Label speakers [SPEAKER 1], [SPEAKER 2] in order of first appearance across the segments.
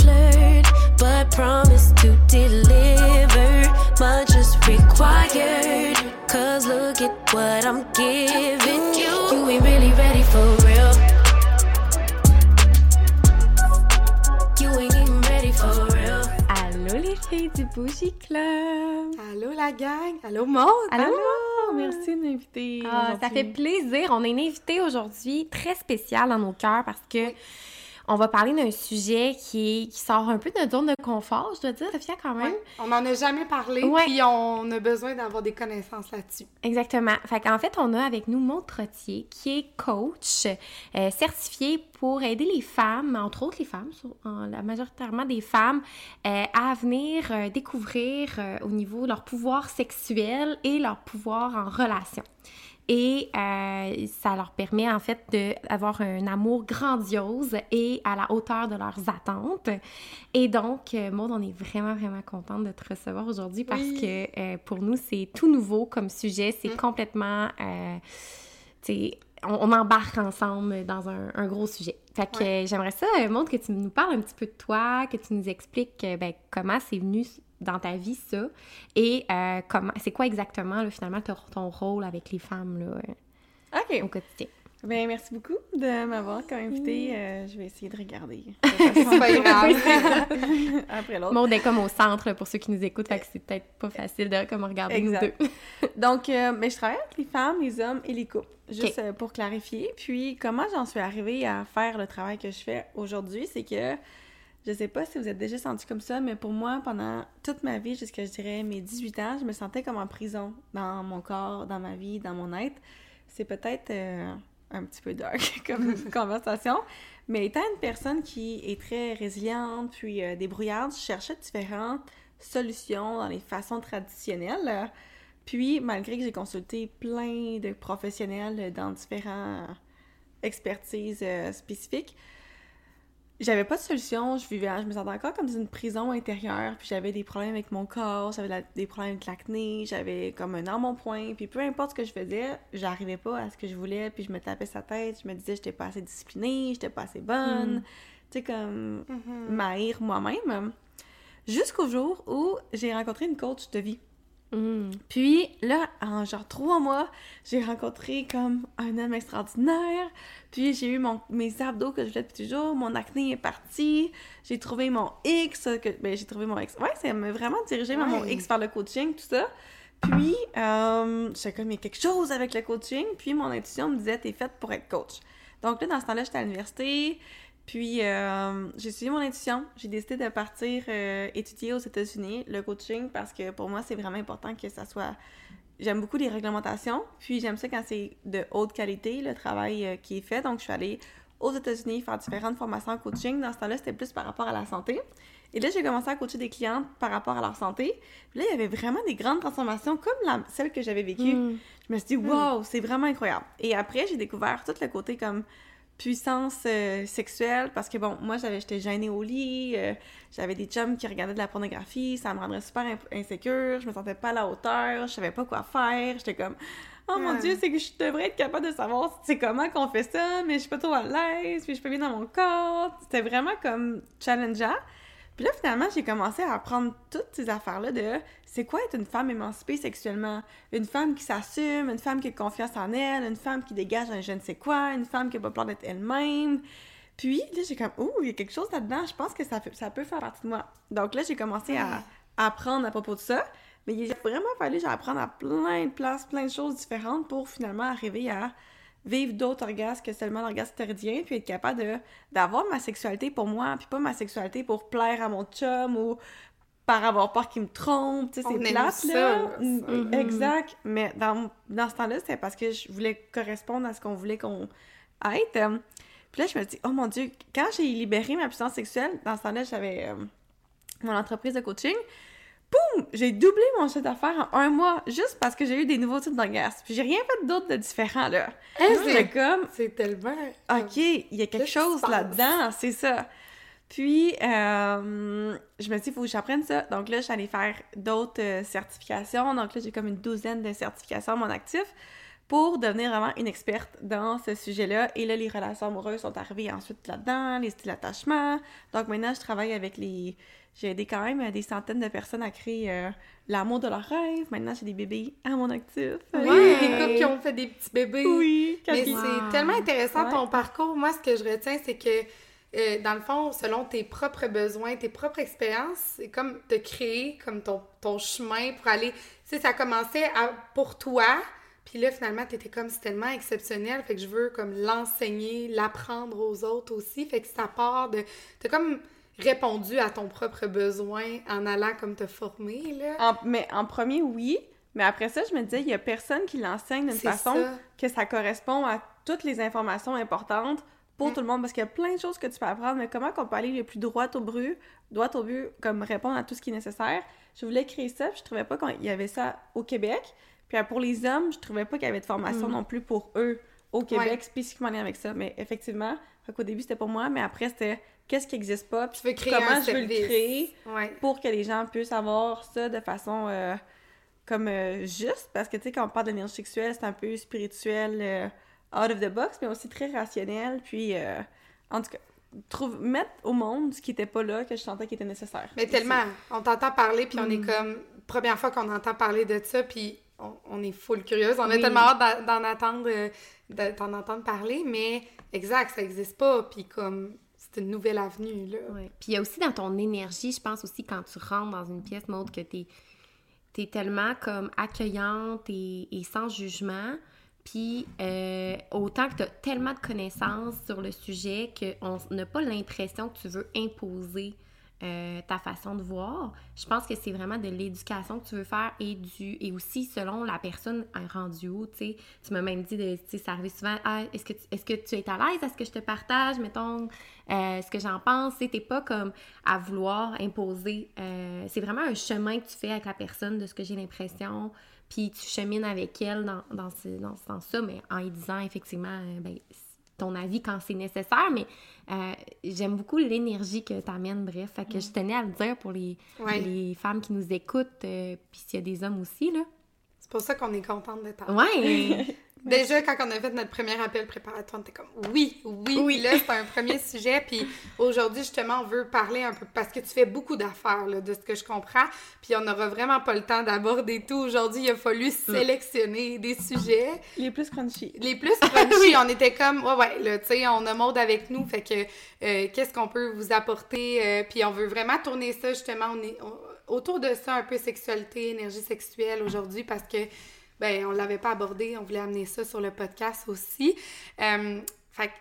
[SPEAKER 1] flirt, but promise to deliver. Much is required. Cause look at what I'm giving you. You ain't really ready for real. You ain't even ready for real.
[SPEAKER 2] Allô les filles du Bougie Club!
[SPEAKER 3] Allô la gang! Allô monde!
[SPEAKER 2] Allô! Merci de m'inviter.
[SPEAKER 3] Ah,
[SPEAKER 2] ça fait plaisir. On a une invitée aujourd'hui très spéciale dans nos cœurs parce que on va parler d'un sujet qui, est, qui sort un peu de notre zone de confort, je dois dire, Sophia, quand même.
[SPEAKER 3] Ouais. On n'en a jamais parlé,
[SPEAKER 2] Ouais.
[SPEAKER 3] puis on a besoin d'avoir des connaissances là-dessus.
[SPEAKER 2] Exactement. Fait qu'en fait, on a avec nous Maud Trottier, qui est coach euh, certifié pour aider les femmes, entre autres les femmes, la majoritairement des femmes, euh, à venir euh, découvrir euh, au niveau de leur pouvoir sexuel et leur pouvoir en relation. Et euh, ça leur permet en fait d'avoir un amour grandiose et à la hauteur de leurs attentes. Et donc, euh, Maud, on est vraiment, vraiment contente de te recevoir aujourd'hui parce
[SPEAKER 3] Oui.
[SPEAKER 2] que euh, pour nous, c'est tout nouveau comme sujet. C'est
[SPEAKER 3] Mm. complètement,
[SPEAKER 2] euh, on, on embarque ensemble dans un, un gros sujet. Fait que j'aimerais ça, Maud, que tu nous parles un petit peu de toi, que tu nous expliques ben, comment c'est venu dans ta vie, ça, et euh, comment, c'est quoi exactement, là, finalement, ton, ton rôle avec les femmes, là, euh,
[SPEAKER 4] OK.
[SPEAKER 2] au quotidien?
[SPEAKER 4] Ben, merci beaucoup de m'avoir comme invité. Euh, je vais essayer de regarder.
[SPEAKER 3] C'est pas grave.
[SPEAKER 4] Après l'autre.
[SPEAKER 2] Maud est comme au centre, là, pour ceux qui nous écoutent, fait que c'est peut-être pas facile de comme regarder nous deux.
[SPEAKER 4] Donc, euh, ben, je travaille avec les femmes, les hommes et les couples. Juste pour clarifier. Puis, comment j'en suis arrivée à faire le travail que je fais aujourd'hui, c'est que je sais pas si vous êtes déjà senti comme ça, mais pour moi, pendant toute ma vie, jusqu'à je dirais mes 18 ans, je me sentais comme en prison dans mon corps, dans ma vie, dans mon être. C'est peut-être euh, un petit peu dark comme conversation, mais étant une personne qui est très résiliente, puis euh, débrouillarde, je cherchais différentes solutions dans les façons traditionnelles. puis, malgré que j'ai consulté plein de professionnels dans différentes expertises euh, spécifiques, j'avais pas de solution. Je vivais, je me sentais encore comme dans une prison intérieure. Puis j'avais des problèmes avec mon corps, j'avais des problèmes avec l'acné, j'avais comme un embonpoint. Puis peu importe ce que je faisais, j'arrivais pas à ce que je voulais. Puis je me tapais sa tête, je me disais que j'étais pas assez disciplinée, j'étais pas assez bonne. Tu sais, comme m'haïr moi-même. Jusqu'au jour où j'ai rencontré une coach de vie.
[SPEAKER 2] Mm.
[SPEAKER 4] Puis là, en genre trois mois, j'ai rencontré comme un homme extraordinaire. Puis j'ai eu mon, mes abdos que je voulais depuis toujours. Mon acné est parti. J'ai trouvé mon X. Que, ben, j'ai trouvé mon X. Ouais, ça m'a vraiment dirigé vers mon. X vers le coaching, tout ça. Puis, euh, j'étais comme, il y a quelque chose avec le coaching. Puis mon intuition me disait, t'es faite pour être coach. Donc là, dans ce temps-là, j'étais à l'université. Puis, euh, j'ai suivi mon intuition. J'ai décidé de partir euh, étudier aux États-Unis le coaching parce que pour moi, c'est vraiment important que ça soit. J'aime beaucoup les réglementations. Puis, j'aime ça quand c'est de haute qualité, le travail euh, qui est fait. Donc, je suis allée aux États-Unis faire différentes formations en coaching. Dans ce temps-là, c'était plus par rapport à la santé. Et là, j'ai commencé à coacher des clientes par rapport à leur santé. Puis là, il y avait vraiment des grandes transformations comme la, celle que j'avais vécue.
[SPEAKER 2] Mm.
[SPEAKER 4] Je me suis dit, wow, c'est vraiment incroyable. Et après, j'ai découvert tout le côté comme puissance euh, sexuelle parce que bon, moi, j'avais, j'étais gênée au lit, euh, j'avais des chums qui regardaient de la pornographie, ça me rendrait super insécure, je me sentais pas à la hauteur, je savais pas quoi faire, j'étais comme, oh mon
[SPEAKER 3] Ouais.
[SPEAKER 4] dieu, c'est que je devrais être capable de savoir c'est comment qu'on fait ça, mais je suis pas trop à l'aise, puis je suis pas bien dans mon corps. C'était vraiment comme challengeant. Puis là, finalement, j'ai commencé à apprendre toutes ces affaires-là de c'est quoi être une femme émancipée sexuellement? Une femme qui s'assume, une femme qui a confiance en elle, une femme qui dégage un je ne sais quoi, une femme qui a pas peur d'être elle-même. Puis là, j'ai comme, ouh, il y a quelque chose là-dedans, je pense que ça, peut faire partie de moi. Donc là, j'ai commencé à apprendre à propos de ça. Mais il a vraiment fallu que j'apprenne à plein de places, plein de choses différentes pour finalement arriver à vivre d'autres orgasmes que seulement l'orgasme thyroïdien, puis être capable d'avoir ma sexualité pour moi, puis pas ma sexualité pour plaire à mon chum ou par avoir peur qu'il me trompe, tu sais,
[SPEAKER 3] On
[SPEAKER 4] c'est
[SPEAKER 3] aime
[SPEAKER 4] plate,
[SPEAKER 3] ça,
[SPEAKER 4] là.
[SPEAKER 3] là, ça.
[SPEAKER 4] Mm, Exact. Mais dans, dans ce temps-là, c'était parce que je voulais correspondre à ce qu'on voulait qu'on être. Euh, Puis là, je me dis, oh mon Dieu, quand j'ai libéré ma puissance sexuelle, dans ce temps-là, j'avais euh, mon entreprise de coaching, boum, j'ai doublé mon chiffre d'affaires en un mois, juste parce que j'ai eu des nouveaux types d'orgasmes. Puis j'ai rien fait d'autre de différent, là. J'étais comme,
[SPEAKER 3] C'est tellement.
[SPEAKER 4] OK, il y a quelque chose là-dedans, c'est ça. Puis, euh, je me suis dit, il faut que j'apprenne ça. Donc là, je suis allée faire d'autres euh, certifications. Donc là, j'ai comme une douzaine de certifications à mon actif pour devenir vraiment une experte dans ce sujet-là. Et là, les relations amoureuses sont arrivées ensuite là-dedans, les styles d'attachement. Donc maintenant, je travaille avec les... J'ai aidé quand même des centaines de personnes à créer euh, l'amour de leurs rêves. Maintenant, j'ai des bébés à mon actif.
[SPEAKER 3] Oui,
[SPEAKER 2] Ouais.
[SPEAKER 3] des couples qui ont fait des petits bébés.
[SPEAKER 4] Oui.
[SPEAKER 3] Mais.
[SPEAKER 2] Wow.
[SPEAKER 3] c'est tellement intéressant
[SPEAKER 4] Ouais.
[SPEAKER 3] ton parcours. Moi, ce que je retiens, c'est que euh, dans le fond, selon tes propres besoins, tes propres expériences, c'est comme te créer comme ton, ton chemin pour aller. Tu sais, ça commençait à- pour toi, puis là, finalement, t'étais comme c'est tellement exceptionnel, fait que je veux comme l'enseigner, l'apprendre aux autres aussi. Fait que ça part de. T'as comme répondu à ton propre besoin en allant comme te former, là.
[SPEAKER 4] En- mais en premier, oui. Mais après ça, je me disais, il y a personne qui l'enseigne d'une façon
[SPEAKER 3] ça.
[SPEAKER 4] que ça correspond à toutes les informations importantes pour
[SPEAKER 3] Mm.
[SPEAKER 4] tout le monde. Parce qu'il y a plein de choses que tu peux apprendre, mais comment qu'on peut aller le plus droit au but, droit au but, comme répondre à tout ce qui est nécessaire. Je voulais créer ça, puis je trouvais pas qu'il y avait ça au Québec. Puis euh, pour les hommes, je trouvais pas qu'il y avait de formation
[SPEAKER 2] Mm.
[SPEAKER 4] non plus pour eux au Québec,
[SPEAKER 3] Ouais.
[SPEAKER 4] spécifiquement en lien avec ça. Mais effectivement, au début, c'était pour moi, mais après, c'était qu'est-ce qui n'existe pas, puis
[SPEAKER 3] veux créer
[SPEAKER 4] comment je veux le
[SPEAKER 3] service.
[SPEAKER 4] créer
[SPEAKER 3] Ouais.
[SPEAKER 4] pour que les gens puissent avoir ça de façon euh, comme euh, juste, parce que tu sais, quand on parle d'énergie sexuelle, c'est un peu spirituel, euh, out of the box, mais aussi très rationnel, puis euh, en tout cas, trouve, mettre au monde ce qui était pas là, que je sentais qui était nécessaire.
[SPEAKER 3] Mais tellement, on t'entend parler, puis on est
[SPEAKER 2] Mm.
[SPEAKER 3] comme, première fois qu'on entend parler de ça, puis on, on est full curieuse. On a
[SPEAKER 2] Oui.
[SPEAKER 3] tellement hâte d'en- d'en attendre, euh, de t'en entendre parler, mais exact, ça existe pas, puis comme, c'est une nouvelle avenue, là.
[SPEAKER 2] Ouais. Puis il y a aussi dans ton énergie, je pense aussi quand tu rentres dans une pièce, Maud, que t'es es tellement comme accueillante et, et sans jugement. Puis euh, autant que tu as tellement de connaissances sur le sujet qu'on n'a pas l'impression que tu veux imposer euh, ta façon de voir. Je pense que c'est vraiment de l'éducation que tu veux faire et du et aussi selon la personne rendue où, tu sais. Tu m'as même dit de, ça arrive souvent, ah, est-ce que, tu- est-ce que tu es à l'aise? Est-ce que je te partage, mettons, euh, ce que j'en pense? T'es pas comme à vouloir imposer. c'est vraiment un chemin que tu fais avec la personne, de ce que j'ai l'impression. Puis tu chemines avec elle dans, dans, ce, dans ce sens-là, mais en lui disant effectivement, euh, ben, ton avis quand c'est nécessaire, mais euh, j'aime beaucoup l'énergie que tu amènes, bref. Fait que je tenais à le dire pour les,
[SPEAKER 3] Ouais.
[SPEAKER 2] les femmes qui nous écoutent, euh, puis s'il y a des hommes aussi, là.
[SPEAKER 3] C'est pour ça qu'on est contente de t'avoir.
[SPEAKER 2] Ouais!
[SPEAKER 3] Déjà, quand on a fait notre premier appel préparatoire, on était comme oui, oui,
[SPEAKER 2] Oui.
[SPEAKER 3] Là, c'est un premier sujet. Puis aujourd'hui, justement, on veut parler un peu parce que tu fais beaucoup d'affaires, là, de ce que je comprends. Puis on n'aura vraiment pas le temps d'aborder tout aujourd'hui. Il a fallu sélectionner des sujets.
[SPEAKER 4] Les plus crunchy.
[SPEAKER 3] Les plus crunchy, on était comme, ouais, ouais, là, tu sais, on a Maude avec nous, fait que euh, qu'est-ce qu'on peut vous apporter? euh, puis on veut vraiment tourner ça, justement, on est on- autour de ça, un peu sexualité, énergie sexuelle aujourd'hui, parce que, ben, on l'avait pas abordé, on voulait amener ça sur le podcast aussi. Euh, fait que,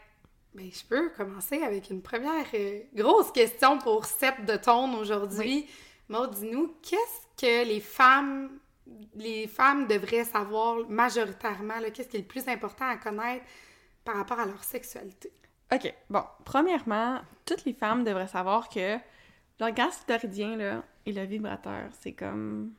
[SPEAKER 3] ben, je peux commencer avec une première euh, grosse question pour Seth de Tone aujourd'hui. Maud, dis-nous, qu'est-ce que les femmes les femmes devraient savoir majoritairement, qu'est-ce qui est le plus important à connaître par rapport à leur sexualité?
[SPEAKER 4] OK, bon, premièrement, toutes les femmes devraient savoir que l'orgasme clitoridien, là, et le vibrateur, c'est comme...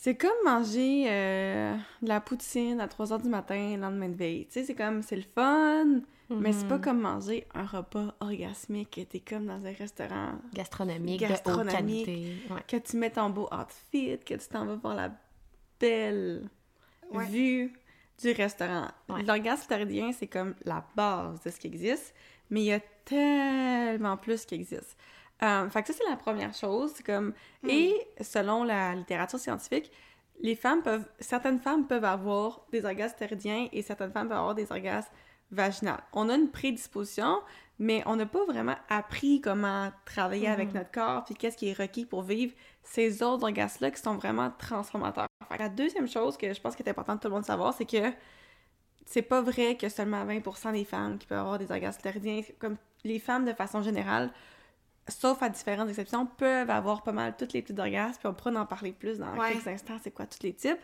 [SPEAKER 4] C'est comme manger euh, de la poutine à 3 heures du matin, le lendemain de veille. Tu sais, c'est comme, c'est le fun, mais c'est pas comme manger un repas orgasmique. T'es comme dans un restaurant
[SPEAKER 2] Gastronomique, de haute
[SPEAKER 4] Gastronomique.
[SPEAKER 2] qualité. Ouais.
[SPEAKER 4] que tu mets ton beau outfit, que tu t'en vas voir la belle
[SPEAKER 3] Ouais.
[SPEAKER 4] vue du restaurant.
[SPEAKER 2] Ouais.
[SPEAKER 4] L'orgasme clitoridien, c'est comme la base de ce qui existe, mais il y a tellement plus qui existe. Euh, fait que ça, c'est la première chose. Comme... Et selon la littérature scientifique, les femmes peuvent... Certaines femmes peuvent avoir des orgasmes clitoridiens et certaines femmes peuvent avoir des orgasmes vaginales. On a une prédisposition, mais on n'a pas vraiment appris comment travailler avec notre corps puis qu'est-ce qui est requis pour vivre ces autres orgasmes-là qui sont vraiment transformateurs. Fait que la deuxième chose que je pense qu'il est important de tout le monde de savoir, c'est que c'est pas vrai que seulement 20% des femmes qui peuvent avoir des orgasmes clitoridiens, comme les femmes de façon générale, sauf à différentes exceptions, peuvent avoir pas mal tous les types d'orgasmes, puis on pourra en parler plus dans
[SPEAKER 3] Ouais.
[SPEAKER 4] quelques instants, c'est quoi tous les types.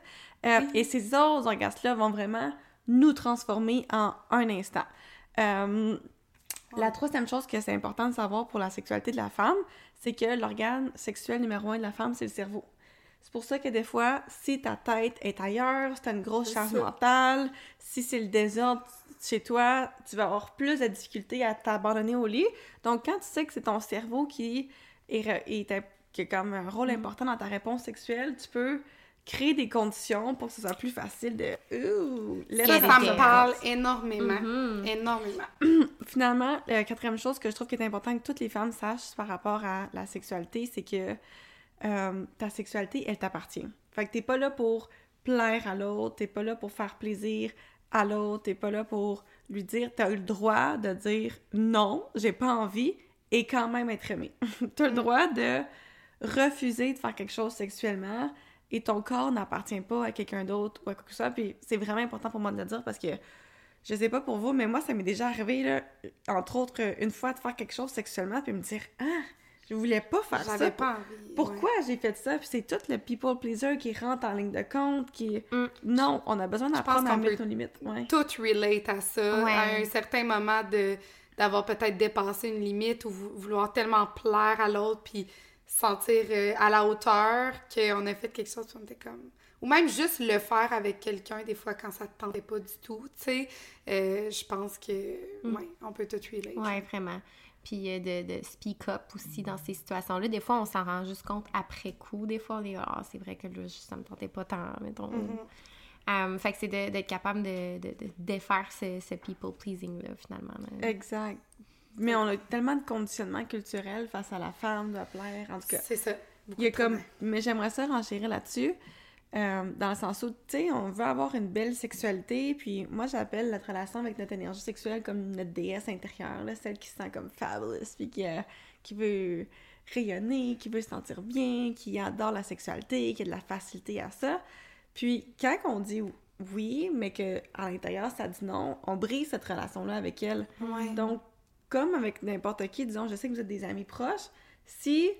[SPEAKER 4] Euh, Et ces autres orgasmes-là vont vraiment nous transformer en un instant. Euh, La troisième chose que c'est important de savoir pour la sexualité de la femme, c'est que l'organe sexuel numéro un de la femme, c'est le cerveau. C'est pour ça que des fois, si ta tête est ailleurs, si t'as une grosse charge mentale, si c'est le désordre chez toi, tu vas avoir plus de difficultés à t'abandonner au lit. Donc, quand tu sais que c'est ton cerveau qui est, est- qui a comme un rôle important dans ta réponse sexuelle, tu peux créer des conditions pour que ce soit plus facile de. Ouh,
[SPEAKER 3] Ça, me parle énormément.
[SPEAKER 2] Mhm.
[SPEAKER 3] Énormément.
[SPEAKER 4] Finalement, la quatrième chose que je trouve qui est important que toutes les femmes sachent par rapport à la sexualité, c'est que euh, ta sexualité, elle t'appartient. Fait que t'es pas là pour plaire à l'autre, t'es pas là pour faire plaisir à l'autre, t'es pas là pour lui dire, t'as eu le droit de dire non, j'ai pas envie, et quand même être aimé. t'as le droit de refuser de faire quelque chose sexuellement, et ton corps n'appartient pas à quelqu'un d'autre ou à quoi que ce soit, puis c'est vraiment important pour moi de le dire parce que je sais pas pour vous, mais moi, ça m'est déjà arrivé, là, entre autres, une fois de faire quelque chose sexuellement, puis me dire « Ah, je voulais pas faire ça.
[SPEAKER 3] J'avais pas envie.
[SPEAKER 4] Pourquoi j'ai fait ça? » Puis c'est tout le people pleaser qui rentre en ligne de compte, qui...
[SPEAKER 2] Mm.
[SPEAKER 4] Non, on a besoin d'apprendre à mettre nos limites. Ouais.
[SPEAKER 3] Tout relate à ça.
[SPEAKER 2] Ouais.
[SPEAKER 3] À un certain moment de d'avoir peut-être dépassé une limite ou vou- vouloir tellement plaire à l'autre puis se sentir euh, à la hauteur qu'on a fait quelque chose on était comme ou même juste le faire avec quelqu'un des fois quand ça te tentait pas du tout tu sais Euh, je pense que ouais on peut tout relate
[SPEAKER 2] Ouais, vraiment. Puis euh, de, de speak up aussi dans ces situations-là. Des fois, on s'en rend juste compte après coup. Des fois, on est ah, c'est vrai que là, ça me tentait pas tant, mettons.
[SPEAKER 3] Mhm.
[SPEAKER 2] Euh, fait que c'est de- d'être capable de, de, de défaire ce, ce people-pleasing-là, finalement. là.
[SPEAKER 4] Exact. Mais on a tellement de conditionnements culturels face à la femme, de plaire, en tout cas.
[SPEAKER 3] c'est ça
[SPEAKER 4] Il y a comme... Mais j'aimerais ça renchérir là-dessus, euh, dans le sens où, tu sais, on veut avoir une belle sexualité, puis moi, j'appelle notre relation avec notre énergie sexuelle comme notre déesse intérieure, là, celle qui se sent comme fabulous, puis qui, euh, qui veut rayonner, qui veut se sentir bien, qui adore la sexualité, qui a de la facilité à ça. Puis quand on dit oui, mais que à l'intérieur, ça dit non, on brise cette relation-là avec elle.
[SPEAKER 3] ouais
[SPEAKER 4] Donc, comme avec n'importe qui, disons, je sais que vous êtes des amis proches, si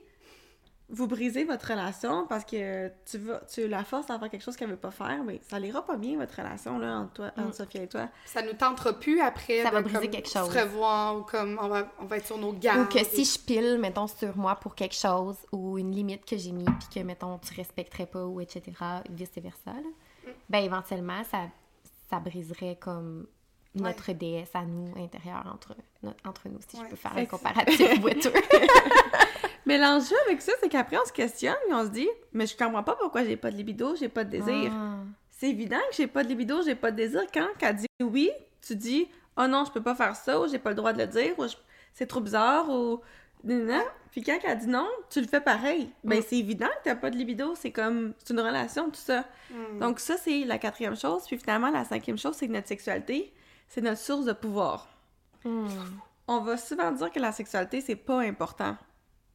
[SPEAKER 4] vous brisez votre relation parce que tu vas, tu la forces à faire quelque chose qu'elle veut pas faire, mais ça n'ira pas bien votre relation là entre toi, entre Sophia et toi.
[SPEAKER 3] ça nous tentera plus après
[SPEAKER 2] Ça
[SPEAKER 3] de
[SPEAKER 2] va briser
[SPEAKER 3] comme,
[SPEAKER 2] quelque
[SPEAKER 3] se
[SPEAKER 2] chose.
[SPEAKER 3] revoir ou comme on va on va être sur nos gardes
[SPEAKER 2] Ou que si je pile, mettons, sur moi pour quelque chose ou une limite que j'ai mis, puis que, mettons, tu respecterais pas, ou etc., vice-versa, là, ben éventuellement, ça, ça briserait comme notre déesse à nous, intérieure, entre, notre- entre nous, si
[SPEAKER 3] Ouais.
[SPEAKER 2] je peux faire un comparatif boiteux.
[SPEAKER 4] Mais l'enjeu avec ça, c'est qu'après on se questionne et on se dit, mais je comprends pas pourquoi j'ai pas de libido, j'ai pas de désir.
[SPEAKER 2] Ah.
[SPEAKER 4] C'est évident que j'ai pas de libido, j'ai pas de désir. Quand elle dit oui, tu dis oh non, je peux pas faire ça, ou j'ai pas le droit de le dire, ou c'est trop bizarre, ou non. Puis quand elle dit non, tu le fais pareil. Ben c'est évident que t'as pas de libido, c'est comme c'est une relation, tout ça.
[SPEAKER 3] Mm.
[SPEAKER 4] Donc ça c'est la quatrième chose. Puis finalement la cinquième chose, c'est que notre sexualité, c'est notre source de pouvoir.
[SPEAKER 2] Hmm.
[SPEAKER 4] On va souvent dire que la sexualité c'est pas important.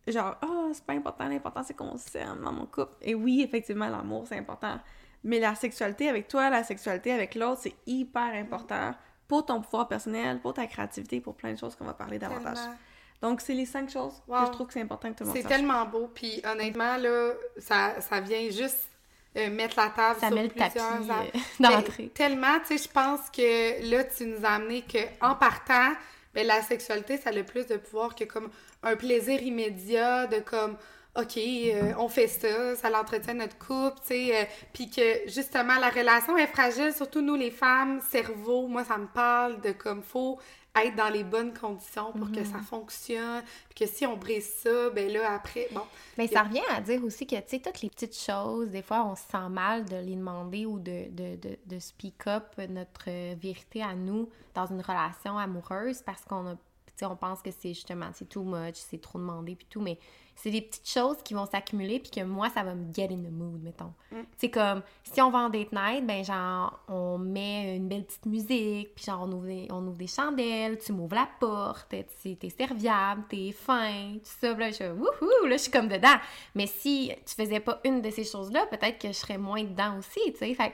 [SPEAKER 4] Genre ah c'est pas important, l'important c'est qu'on s'aime dans mon couple. Et oui effectivement l'amour c'est important. Mais la sexualité avec toi, la sexualité avec l'autre, c'est hyper important pour ton pouvoir personnel, pour ta créativité, pour plein de choses qu'on va parler davantage.
[SPEAKER 3] Tellement.
[SPEAKER 4] Donc, c'est les cinq choses
[SPEAKER 3] Wow.
[SPEAKER 4] que je trouve que c'est important que tout le monde
[SPEAKER 3] C'est tellement beau, puis honnêtement, là, ça, ça vient juste euh, mettre la table
[SPEAKER 2] Ça
[SPEAKER 3] sur
[SPEAKER 2] met le tapis
[SPEAKER 3] plusieurs a-
[SPEAKER 2] euh, d'entrée.
[SPEAKER 3] Tellement, tu sais, je pense que là, tu nous as amené que en partant, ben, la sexualité, ça a le plus de pouvoir que comme un plaisir immédiat de comme, OK, euh, on fait ça, ça l'entretient notre couple, tu sais, euh, puis que justement, la relation est fragile, surtout nous, les femmes, cerveau, moi, ça me parle de comme, faut être dans les bonnes conditions pour que ça fonctionne, puis que si on brise ça, ben là, après, bon,
[SPEAKER 2] Mais ça revient à dire aussi que, tu sais, toutes les petites choses, des fois, on se sent mal de les demander ou de, de, de, de speak up notre vérité à nous dans une relation amoureuse parce qu'on a, on pense que c'est justement, c'est too much, c'est trop demandé, puis tout, mais c'est des petites choses qui vont s'accumuler, puis que moi, ça va me get in the mood, mettons. C'est comme, si on va en date night, ben genre, on met une belle petite musique, puis genre, on ouvre des, on ouvre des chandelles, tu m'ouvres la porte, tu t'es serviable, t'es fin, tout ça, là, je suis wouhou, là, je suis comme dedans. Mais si tu faisais pas une de ces choses-là, peut-être que je serais moins dedans aussi, tu sais, fait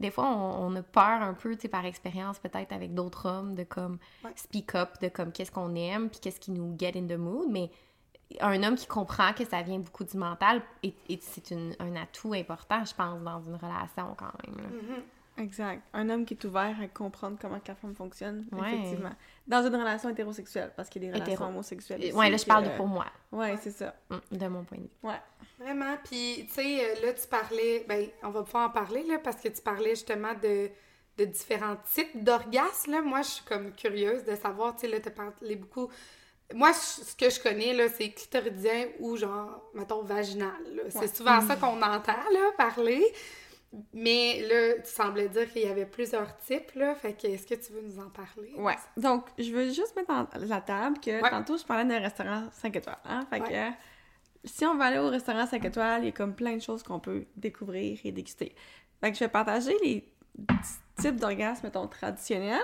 [SPEAKER 2] des fois, on, on a peur un peu, tu sais, par expérience, peut-être avec d'autres hommes, de comme
[SPEAKER 3] Ouais.
[SPEAKER 2] speak up, de comme qu'est-ce qu'on aime, puis qu'est-ce qui nous get in the mood, mais un homme qui comprend que ça vient beaucoup du mental, et, et c'est un atout important, je pense, dans une relation quand même. là.
[SPEAKER 4] Exact. Un homme qui est ouvert à comprendre comment que la femme fonctionne,
[SPEAKER 2] Ouais.
[SPEAKER 4] effectivement. Dans une relation hétérosexuelle, parce qu'il y a des relations
[SPEAKER 2] Hétéro.
[SPEAKER 4] homosexuelles
[SPEAKER 2] Euh,
[SPEAKER 4] aussi
[SPEAKER 2] ouais, là, je parle de pour moi,
[SPEAKER 4] Ouais, c'est ça.
[SPEAKER 2] hum, de mon point de vue.
[SPEAKER 4] Ouais.
[SPEAKER 3] Vraiment. Puis, tu sais, euh, là, tu parlais, ben, on va pouvoir en parler, là, parce que tu parlais justement de, de différents types d'orgasmes, là. Moi, je suis comme curieuse de savoir, tu sais, là, tu as parlé beaucoup moi, je- ce que je connais, là, c'est clitoridien ou genre, mettons, vaginal. C'est souvent ça qu'on entend, là, parler. Mais là, tu semblais dire qu'il y avait plusieurs types, là. Fait que, est-ce que tu veux nous en parler?
[SPEAKER 4] Ouais. Donc, je veux juste mettre en la table que
[SPEAKER 3] Ouais.
[SPEAKER 4] tantôt, je parlais d'un restaurant 5 étoiles. Hein? Fait
[SPEAKER 3] Ouais.
[SPEAKER 4] que si on va aller au restaurant 5 étoiles, il y a comme plein de choses qu'on peut découvrir et déguster. Fait que je vais partager les types d'orgasmes, mettons, traditionnels,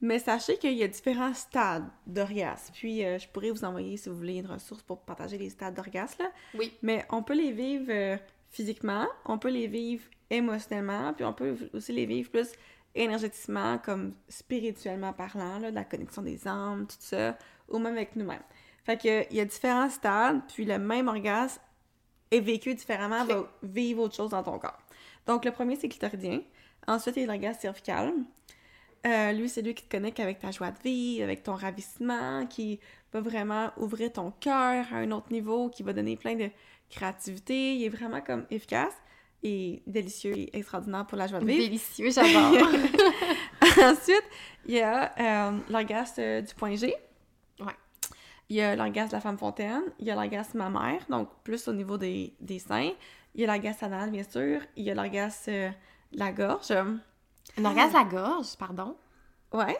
[SPEAKER 4] mais sachez qu'il y a différents stades d'orgasme. Puis, euh, je pourrais vous envoyer, si vous voulez, une ressource pour partager les stades d'orgasme, là.
[SPEAKER 3] Oui.
[SPEAKER 4] Mais on peut les vivre euh, physiquement, on peut les vivre émotionnellement, puis on peut aussi les vivre plus énergétiquement, comme spirituellement parlant, là, de la connexion des âmes, tout ça, ou même avec nous-mêmes. Fait que il y a différents stades, puis le même orgasme est vécu différemment, va vivre autre chose dans ton corps. Donc le premier, c'est clitoridien. Ensuite, il y a l'orgasme cervical. Euh, lui, c'est lui qui te connecte avec ta joie de vivre, avec ton ravissement, qui va vraiment ouvrir ton cœur à un autre niveau, qui va donner plein de créativité. Il est vraiment comme efficace et délicieux et extraordinaire pour la joie de vivre.
[SPEAKER 2] Délicieux, j'adore.
[SPEAKER 4] Ensuite, il y a euh, l'orgasme euh, du point G.
[SPEAKER 2] Ouais.
[SPEAKER 4] Il y a l'orgasme de la femme fontaine. Il y a l'orgasme mammaire, donc plus au niveau des, des seins. Il y a l'orgasme anal, bien sûr. Il y a l'orgasme euh, de la gorge.
[SPEAKER 2] Un orgasme à la gorge, pardon?
[SPEAKER 4] Ouais.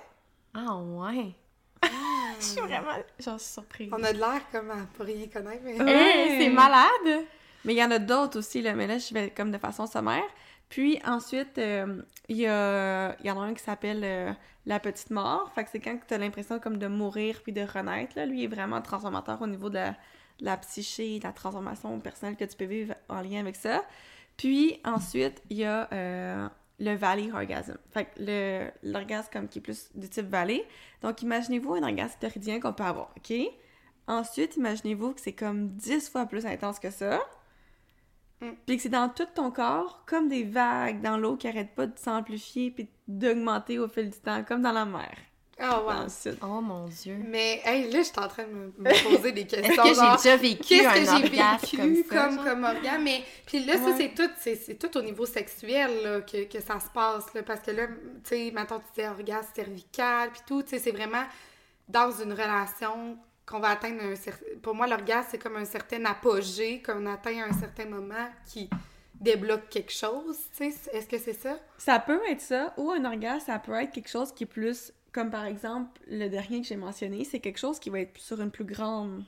[SPEAKER 2] Ah ouais. Je suis vraiment genre surprise.
[SPEAKER 3] On a de l'air comme à pas rien connaître, mais...
[SPEAKER 4] Ouais.
[SPEAKER 2] C'est malade!
[SPEAKER 4] Mais il y en a d'autres aussi, là, mais là, je vais comme de façon sommaire. Puis ensuite, euh, il y, a, il y en a un qui s'appelle euh, la petite mort. Fait que c'est quand tu as l'impression comme de mourir puis de renaître. Là. Lui est vraiment transformateur au niveau de la, de la psyché, de la transformation personnelle que tu peux vivre en lien avec ça. Puis ensuite, il y a euh, le valley orgasm. Fait que le- l'orgasme comme qui est plus du type valley. Donc imaginez-vous un orgasme clitoridien qu'on peut avoir, OK? Ensuite, imaginez-vous que c'est comme 10 fois plus intense que ça.
[SPEAKER 3] Mm.
[SPEAKER 4] Puis que c'est dans tout ton corps, comme des vagues dans l'eau qui arrêtent pas de s'amplifier puis d'augmenter au fil du temps, comme dans la mer.
[SPEAKER 3] Ah,
[SPEAKER 4] sud.
[SPEAKER 2] Oh mon dieu.
[SPEAKER 3] Mais, hey, là, je suis en train de me, me poser des
[SPEAKER 2] Est-ce
[SPEAKER 3] questions.
[SPEAKER 2] que j'ai déjà vécu
[SPEAKER 3] Qu'est-ce
[SPEAKER 2] un
[SPEAKER 3] que j'ai
[SPEAKER 2] orgasme
[SPEAKER 3] vécu
[SPEAKER 2] comme ça?
[SPEAKER 3] comme, comme orgasme? Mais, puis là, ça, c'est tout, c'est, tout au niveau sexuel là, que, que ça se passe. Là, parce que là, tu sais, maintenant, tu disais orgasme cervical, puis tout, tu sais, c'est vraiment dans une relation qu'on va atteindre un certain... Pour moi, l'orgasme, c'est comme un certain apogée qu'on atteint à un certain moment qui débloque quelque chose, tu sais. Est-ce que c'est ça?
[SPEAKER 4] Ça peut être ça, ou un orgasme, ça peut être quelque chose qui est plus, comme par exemple, le dernier que j'ai mentionné, c'est quelque chose qui va être sur une plus grande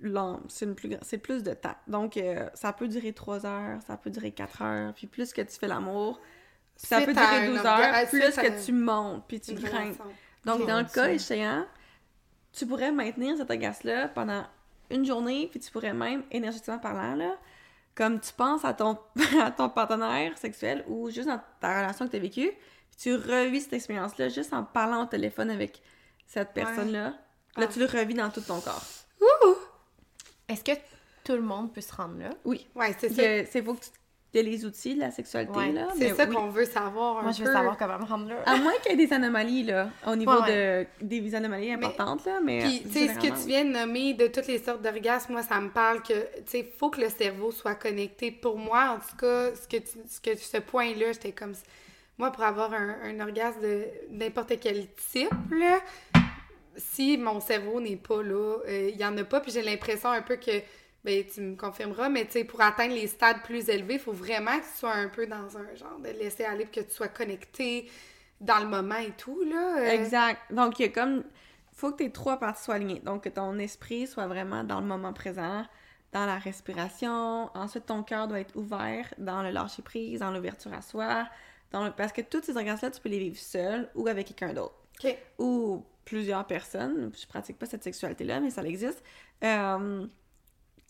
[SPEAKER 4] lampe, c'est une plus plus de temps. Donc, euh, ça peut durer 3 heures, ça peut durer 4 heures, puis plus que tu fais l'amour, ça peut durer
[SPEAKER 3] un
[SPEAKER 4] 12
[SPEAKER 3] orga-
[SPEAKER 4] heures,
[SPEAKER 3] à-
[SPEAKER 4] plus que tu montes, puis tu grimpes. Donc, dans le cas échéant, tu pourrais maintenir cet orgasme-là pendant une journée, puis tu pourrais même, énergétiquement parlant, là, comme tu penses à ton, à ton partenaire sexuel ou juste dans ta relation que tu as vécue, tu revis cette expérience-là juste en parlant au téléphone avec cette
[SPEAKER 3] Ouais.
[SPEAKER 4] personne-là. Là,
[SPEAKER 3] Ah.
[SPEAKER 4] tu le revis dans tout ton corps.
[SPEAKER 2] Est-ce que tout le monde peut se rendre là?
[SPEAKER 4] Oui.
[SPEAKER 3] Ouais, c'est ça.
[SPEAKER 4] C'est faut que tu aies les outils de la sexualité,
[SPEAKER 2] Ouais,
[SPEAKER 4] là.
[SPEAKER 3] C'est
[SPEAKER 4] mais
[SPEAKER 3] ça
[SPEAKER 4] oui.
[SPEAKER 3] qu'on veut savoir un
[SPEAKER 2] Moi, je veux
[SPEAKER 3] peu.
[SPEAKER 2] savoir comment me rendre là.
[SPEAKER 4] À moins qu'il y ait des anomalies, là, au niveau
[SPEAKER 2] Ouais,
[SPEAKER 4] de des anomalies importantes, là, mais...
[SPEAKER 3] Puis, tu sais, ce que tu viens de nommer de toutes les sortes d'orgasmes, moi, ça me parle que, tu sais, faut que le cerveau soit connecté. Pour moi, en tout cas, ce que, tu- ce, que ce point-là, j'étais comme... Moi, pour avoir un, orgasme de n'importe quel type, si mon cerveau n'est pas là, euh, il y en a pas, puis j'ai l'impression un peu que, ben, tu me confirmeras, mais tu sais, pour atteindre les stades plus élevés, il faut vraiment que tu sois un peu dans un genre de laisser aller, que tu sois connecté dans le moment et tout, là. euh.
[SPEAKER 4] Exact. Donc, il y a comme. faut que tes trois parties soient alignées. Donc, que ton esprit soit vraiment dans le moment présent, dans la respiration. Ensuite, ton cœur doit être ouvert dans le lâcher-prise, dans l'ouverture à soi. Le- Parce que tous ces orgasmes-là, tu peux les vivre seul ou avec quelqu'un d'autre. Ou plusieurs personnes. Je pratique pas cette sexualité-là, mais ça existe. Euh,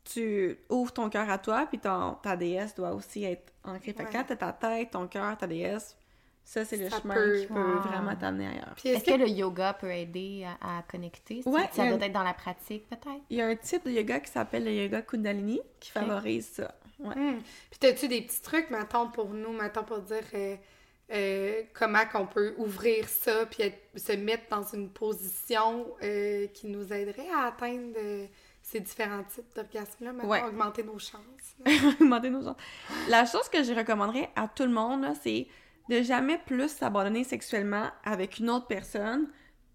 [SPEAKER 4] tu ouvres ton cœur à toi, puis ton, ta déesse doit aussi être ancrée. Fait que
[SPEAKER 3] Ouais.
[SPEAKER 4] quand t'as ta tête, ton cœur, ta déesse, ça, c'est le
[SPEAKER 3] Ça
[SPEAKER 4] chemin
[SPEAKER 3] peut-
[SPEAKER 4] qui peut
[SPEAKER 2] Wow.
[SPEAKER 4] vraiment t'amener ailleurs.
[SPEAKER 2] Est-ce que le yoga peut aider à, à connecter?
[SPEAKER 4] Ouais,
[SPEAKER 2] ça doit
[SPEAKER 4] un-
[SPEAKER 2] être dans la pratique, peut-être?
[SPEAKER 4] Il y a un type de yoga qui s'appelle le yoga Kundalini qui favorise ça. Ouais.
[SPEAKER 3] Hmm. Puis, t'as-tu des petits trucs, mettons, pour nous, mettons, pour dire euh, euh, comment qu'on peut ouvrir ça, puis être- se mettre dans une position euh, qui nous aiderait à atteindre ces différents types d'orgasmes-là,
[SPEAKER 4] Ouais.
[SPEAKER 3] augmenter nos chances.
[SPEAKER 4] Augmenter nos chances. La chose que je recommanderais à tout le monde, c'est de jamais plus s'abandonner sexuellement avec une autre personne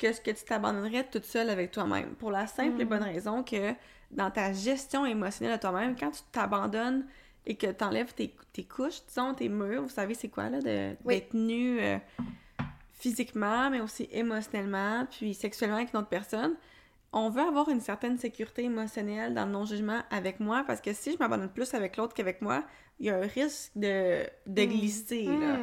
[SPEAKER 4] que ce que tu t'abandonnerais toute seule avec toi-même. Pour la simple et bonne raison que dans ta gestion émotionnelle de toi-même, quand tu t'abandonnes et que tu enlèves tes, tes couches, disons, tes murs, vous savez c'est quoi, là, de-
[SPEAKER 3] Oui.
[SPEAKER 4] d'être nu euh, physiquement, mais aussi émotionnellement, puis sexuellement avec une autre personne, on veut avoir une certaine sécurité émotionnelle dans le non-jugement avec moi, parce que si je m'abandonne plus avec l'autre qu'avec moi, il y a un risque de, de glisser, là.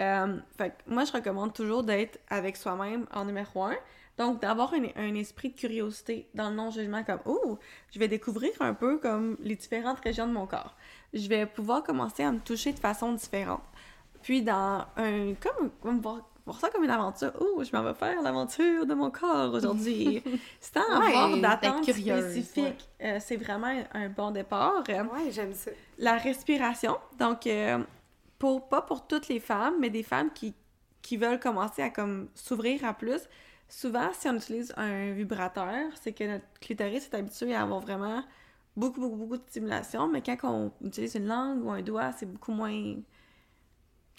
[SPEAKER 4] Euh, fait que moi, je recommande toujours d'être avec soi-même en numéro un. Donc, d'avoir un, un esprit de curiosité dans le non-jugement, comme « Oh, je vais découvrir un peu comme les différentes régions de mon corps. Je vais pouvoir commencer à me toucher de façon différente. » Puis, dans un... comme, comme voir, voir ça comme une aventure. « Oh, je m'en vais faire l'aventure de mon corps aujourd'hui. » Sans
[SPEAKER 3] Ouais,
[SPEAKER 4] avoir d'attente spécifique. Euh, C'est vraiment un, bon départ.
[SPEAKER 3] Ouais, j'aime ça.
[SPEAKER 4] la respiration. Donc, euh, pour, pas pour toutes les femmes, mais des femmes qui, qui veulent commencer à comme s'ouvrir à plus. Souvent, si on utilise un vibrateur, c'est que notre clitoris est habitué à avoir vraiment beaucoup, beaucoup, beaucoup de stimulation, mais quand on utilise une langue ou un doigt, c'est beaucoup moins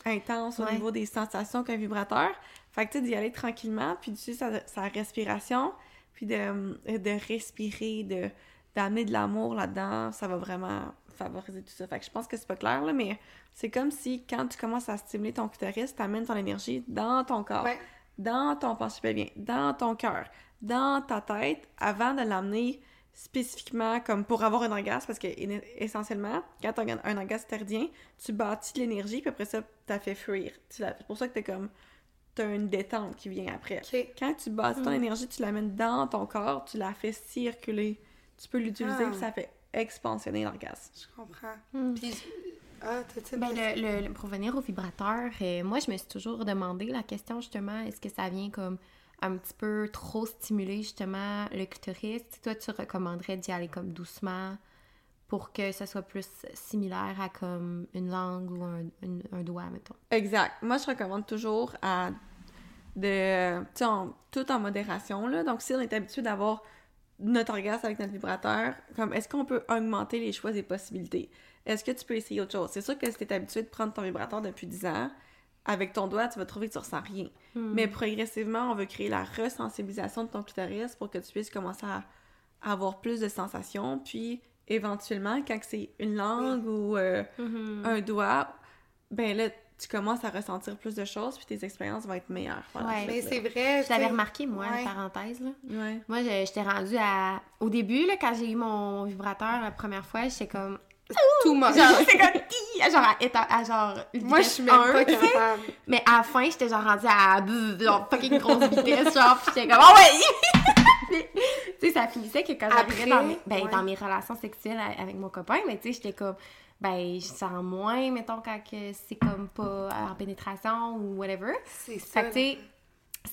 [SPEAKER 4] intense au
[SPEAKER 2] Ouais.
[SPEAKER 4] niveau des sensations qu'un vibrateur. Fait que, tu sais, d'y aller tranquillement, puis d'utiliser sa, sa respiration, puis de, de respirer, de d'amener de l'amour là-dedans, ça va vraiment favoriser tout ça. Fait que je pense que c'est pas clair, là, mais c'est comme si quand tu commences à stimuler ton clitoris, t'amènes ton énergie dans ton corps,
[SPEAKER 3] Ouais.
[SPEAKER 4] dans ton pensée pelvien, dans ton cœur, dans ta tête, avant de l'amener spécifiquement comme pour avoir un orgasme, parce que in- essentiellement, quand tu as un orgasme tardien, tu bâtis de l'énergie, puis après ça, t'as fait fuir. Tu C'est pour ça que t'es comme... T'as une détente qui vient après. Quand tu bâtis ton énergie, tu l'amènes dans ton corps, tu la fais circuler. Tu peux l'utiliser,
[SPEAKER 3] Ah.
[SPEAKER 4] puis ça fait expansionner l'orgasme.
[SPEAKER 3] Je comprends.
[SPEAKER 2] Hmm.
[SPEAKER 3] Puis, ah, t'as-tu
[SPEAKER 2] Ben, le, pour venir au vibrateur, euh, moi, je me suis toujours demandé la question, justement, est-ce que ça vient comme un petit peu trop stimuler, justement, le clitoris? Toi, tu recommanderais d'y aller comme doucement pour que ça soit plus similaire à comme une langue ou un, une- un doigt, mettons.
[SPEAKER 4] Exact. Moi, je recommande toujours à de en- tout en modération là. Donc si on est habitué d'avoir notre orgasme avec notre vibrateur, comme est-ce qu'on peut augmenter les choix et possibilités? Est-ce que tu peux essayer autre chose? C'est sûr que si tu es habitué de prendre ton vibrateur depuis 10 ans, avec ton doigt, tu vas trouver que tu ressens rien. Mais progressivement, on veut créer la resensibilisation de ton clitoris pour que tu puisses commencer à avoir plus de sensations, puis éventuellement, quand c'est une langue ou euh, un doigt, ben là, tu commences à ressentir plus de choses, puis tes expériences vont être meilleures. la
[SPEAKER 2] Ouais.
[SPEAKER 3] Mais c'est vrai.
[SPEAKER 2] Je l'avais remarqué, moi,
[SPEAKER 3] ouais.
[SPEAKER 2] parenthèse, là.
[SPEAKER 4] Ouais.
[SPEAKER 2] Moi, je- j'étais rendue à... Au début, là, quand j'ai eu mon vibrateur la première fois, j'étais comme...
[SPEAKER 3] Tout much.
[SPEAKER 2] Genre, c'est comme... Genre, à, éta- à genre...
[SPEAKER 3] Moi, je suis même pas capable.
[SPEAKER 2] Mais à la fin, j'étais genre rendue à genre fucking grosse vitesse, genre, pis j'étais comme, oh ouais! Tu sais, ça finissait que quand j'arrivais dans mes, ben,
[SPEAKER 3] ouais.
[SPEAKER 2] dans mes relations sexuelles avec mon copain, mais tu sais, j'étais comme, ben, je sens moins, mettons, quand que c'est comme pas en pénétration ou whatever.
[SPEAKER 3] C'est ça.
[SPEAKER 2] Fait que, tu sais,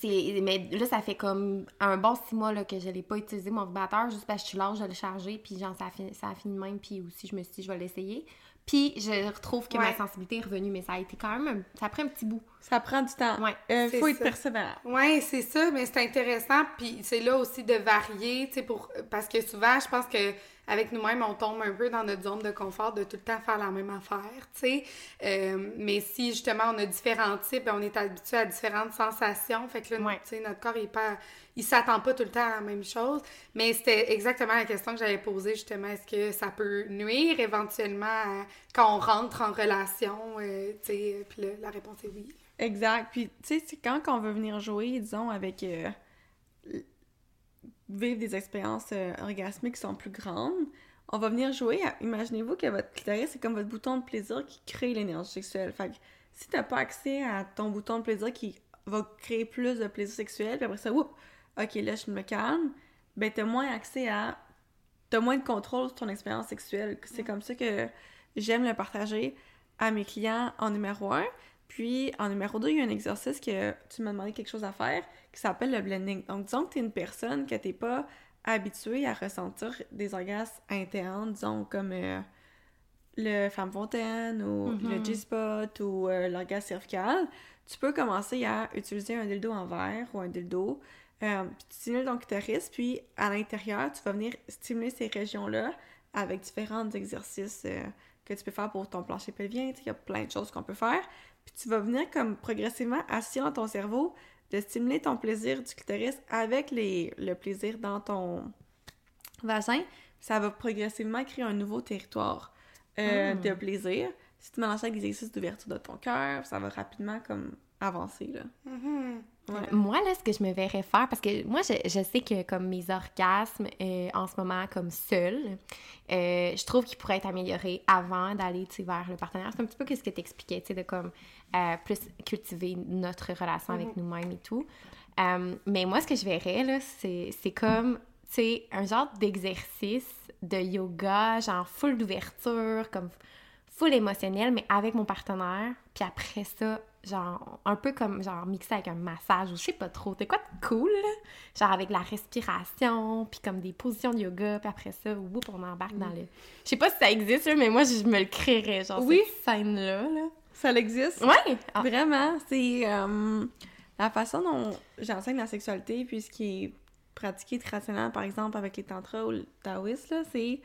[SPEAKER 2] mais là, ça fait comme un bon six mois là, que je l'ai pas utilisé, mon vibrateur, juste parce que je suis lâche de le charger, puis genre, ça a, fini, ça a fini de même, puis aussi, je me suis dit, je vais l'essayer. Puis, je retrouve que ma sensibilité est revenue, mais ça a été quand même, un- ça a pris un petit bout.
[SPEAKER 4] Ça prend du temps.
[SPEAKER 2] Ouais.
[SPEAKER 4] Euh, faut être persévérant.
[SPEAKER 3] Oui, c'est ça, mais c'est intéressant. Puis c'est là aussi de varier, tu sais, pour... parce que souvent, je pense que avec nous-mêmes, on tombe un peu dans notre zone de confort de tout le temps faire la même affaire, tu sais. Euh, mais si justement on a différents types, on est habitué à différentes sensations, fait que là,
[SPEAKER 2] Ouais.
[SPEAKER 3] tu sais, notre corps, il pas, il s'attend pas tout le temps à la même chose. Mais c'était exactement la question que j'avais posée, justement. Est-ce que ça peut nuire éventuellement à- quand on rentre en relation, euh, tu sais, puis la réponse est oui.
[SPEAKER 4] Exact. Puis, tu sais, quand on veut venir jouer, disons, avec. euh, vivre des expériences euh, orgasmiques qui sont plus grandes, on va venir jouer. à- Imaginez-vous que votre clitoris, c'est comme votre bouton de plaisir qui crée l'énergie sexuelle. Fait que si t'as pas accès à ton bouton de plaisir qui va créer plus de plaisir sexuel, puis après ça, oups, ok, là, je me calme, ben, t'as moins accès à. T'as moins de contrôle sur ton expérience sexuelle. C'est comme ça que j'aime le partager à mes clients en numéro un. Puis, en numéro 2, il y a un exercice que tu m'as demandé quelque chose à faire qui s'appelle le blending. Donc, disons que tu es une personne que tu pas habituée à ressentir des orgasmes internes, disons comme euh, le femme fontaine ou le G-spot ou euh, l'orgasme cervical. Tu peux commencer à utiliser un dildo en verre ou un dildo. Euh, puis tu stimules ton clitoris, puis à l'intérieur, tu vas venir stimuler ces régions-là avec différents exercices euh, que tu peux faire pour ton plancher pelvien. Il y a plein de choses qu'on peut faire. Puis tu vas venir comme progressivement assis dans ton cerveau, de stimuler ton plaisir du clitoris avec les, le plaisir dans ton vagin, ça va progressivement créer un nouveau territoire euh,
[SPEAKER 2] Mm.
[SPEAKER 4] de plaisir. Si tu mélanges avec des exercices d'ouverture de ton cœur, ça va rapidement comme avancer, là.
[SPEAKER 3] Mhm.
[SPEAKER 4] Ouais.
[SPEAKER 2] Moi, là, ce que je me verrais faire, parce que moi, je, je sais que comme mes orgasmes euh, en ce moment, comme seuls, euh, je trouve qu'ils pourraient être améliorés avant d'aller, tu sais, vers le partenaire. C'est un petit peu ce que tu expliquais, tu sais, de comme euh, plus cultiver notre relation avec nous-mêmes et tout. Euh, mais moi, ce que je verrais, là, c'est comme, tu sais, un genre d'exercice de yoga, genre full d'ouverture, comme full émotionnel, mais avec mon partenaire. Puis après ça, genre, un peu comme, genre, mixé avec un massage ou je sais pas trop. C'est quoi de cool? Genre avec la respiration, puis comme des positions de yoga, puis après ça, whoop, on embarque dans le... Je sais pas si ça existe, mais moi, je me le créerais, genre,
[SPEAKER 4] Oui.
[SPEAKER 2] cette scène-là, là.
[SPEAKER 4] Ça existe?
[SPEAKER 2] Ouais! Ah,
[SPEAKER 4] Vraiment, c'est euh, la façon dont j'enseigne la sexualité, puis ce qui est pratiqué traditionnellement, par exemple, avec les tantras ou le taoïsme, là, c'est...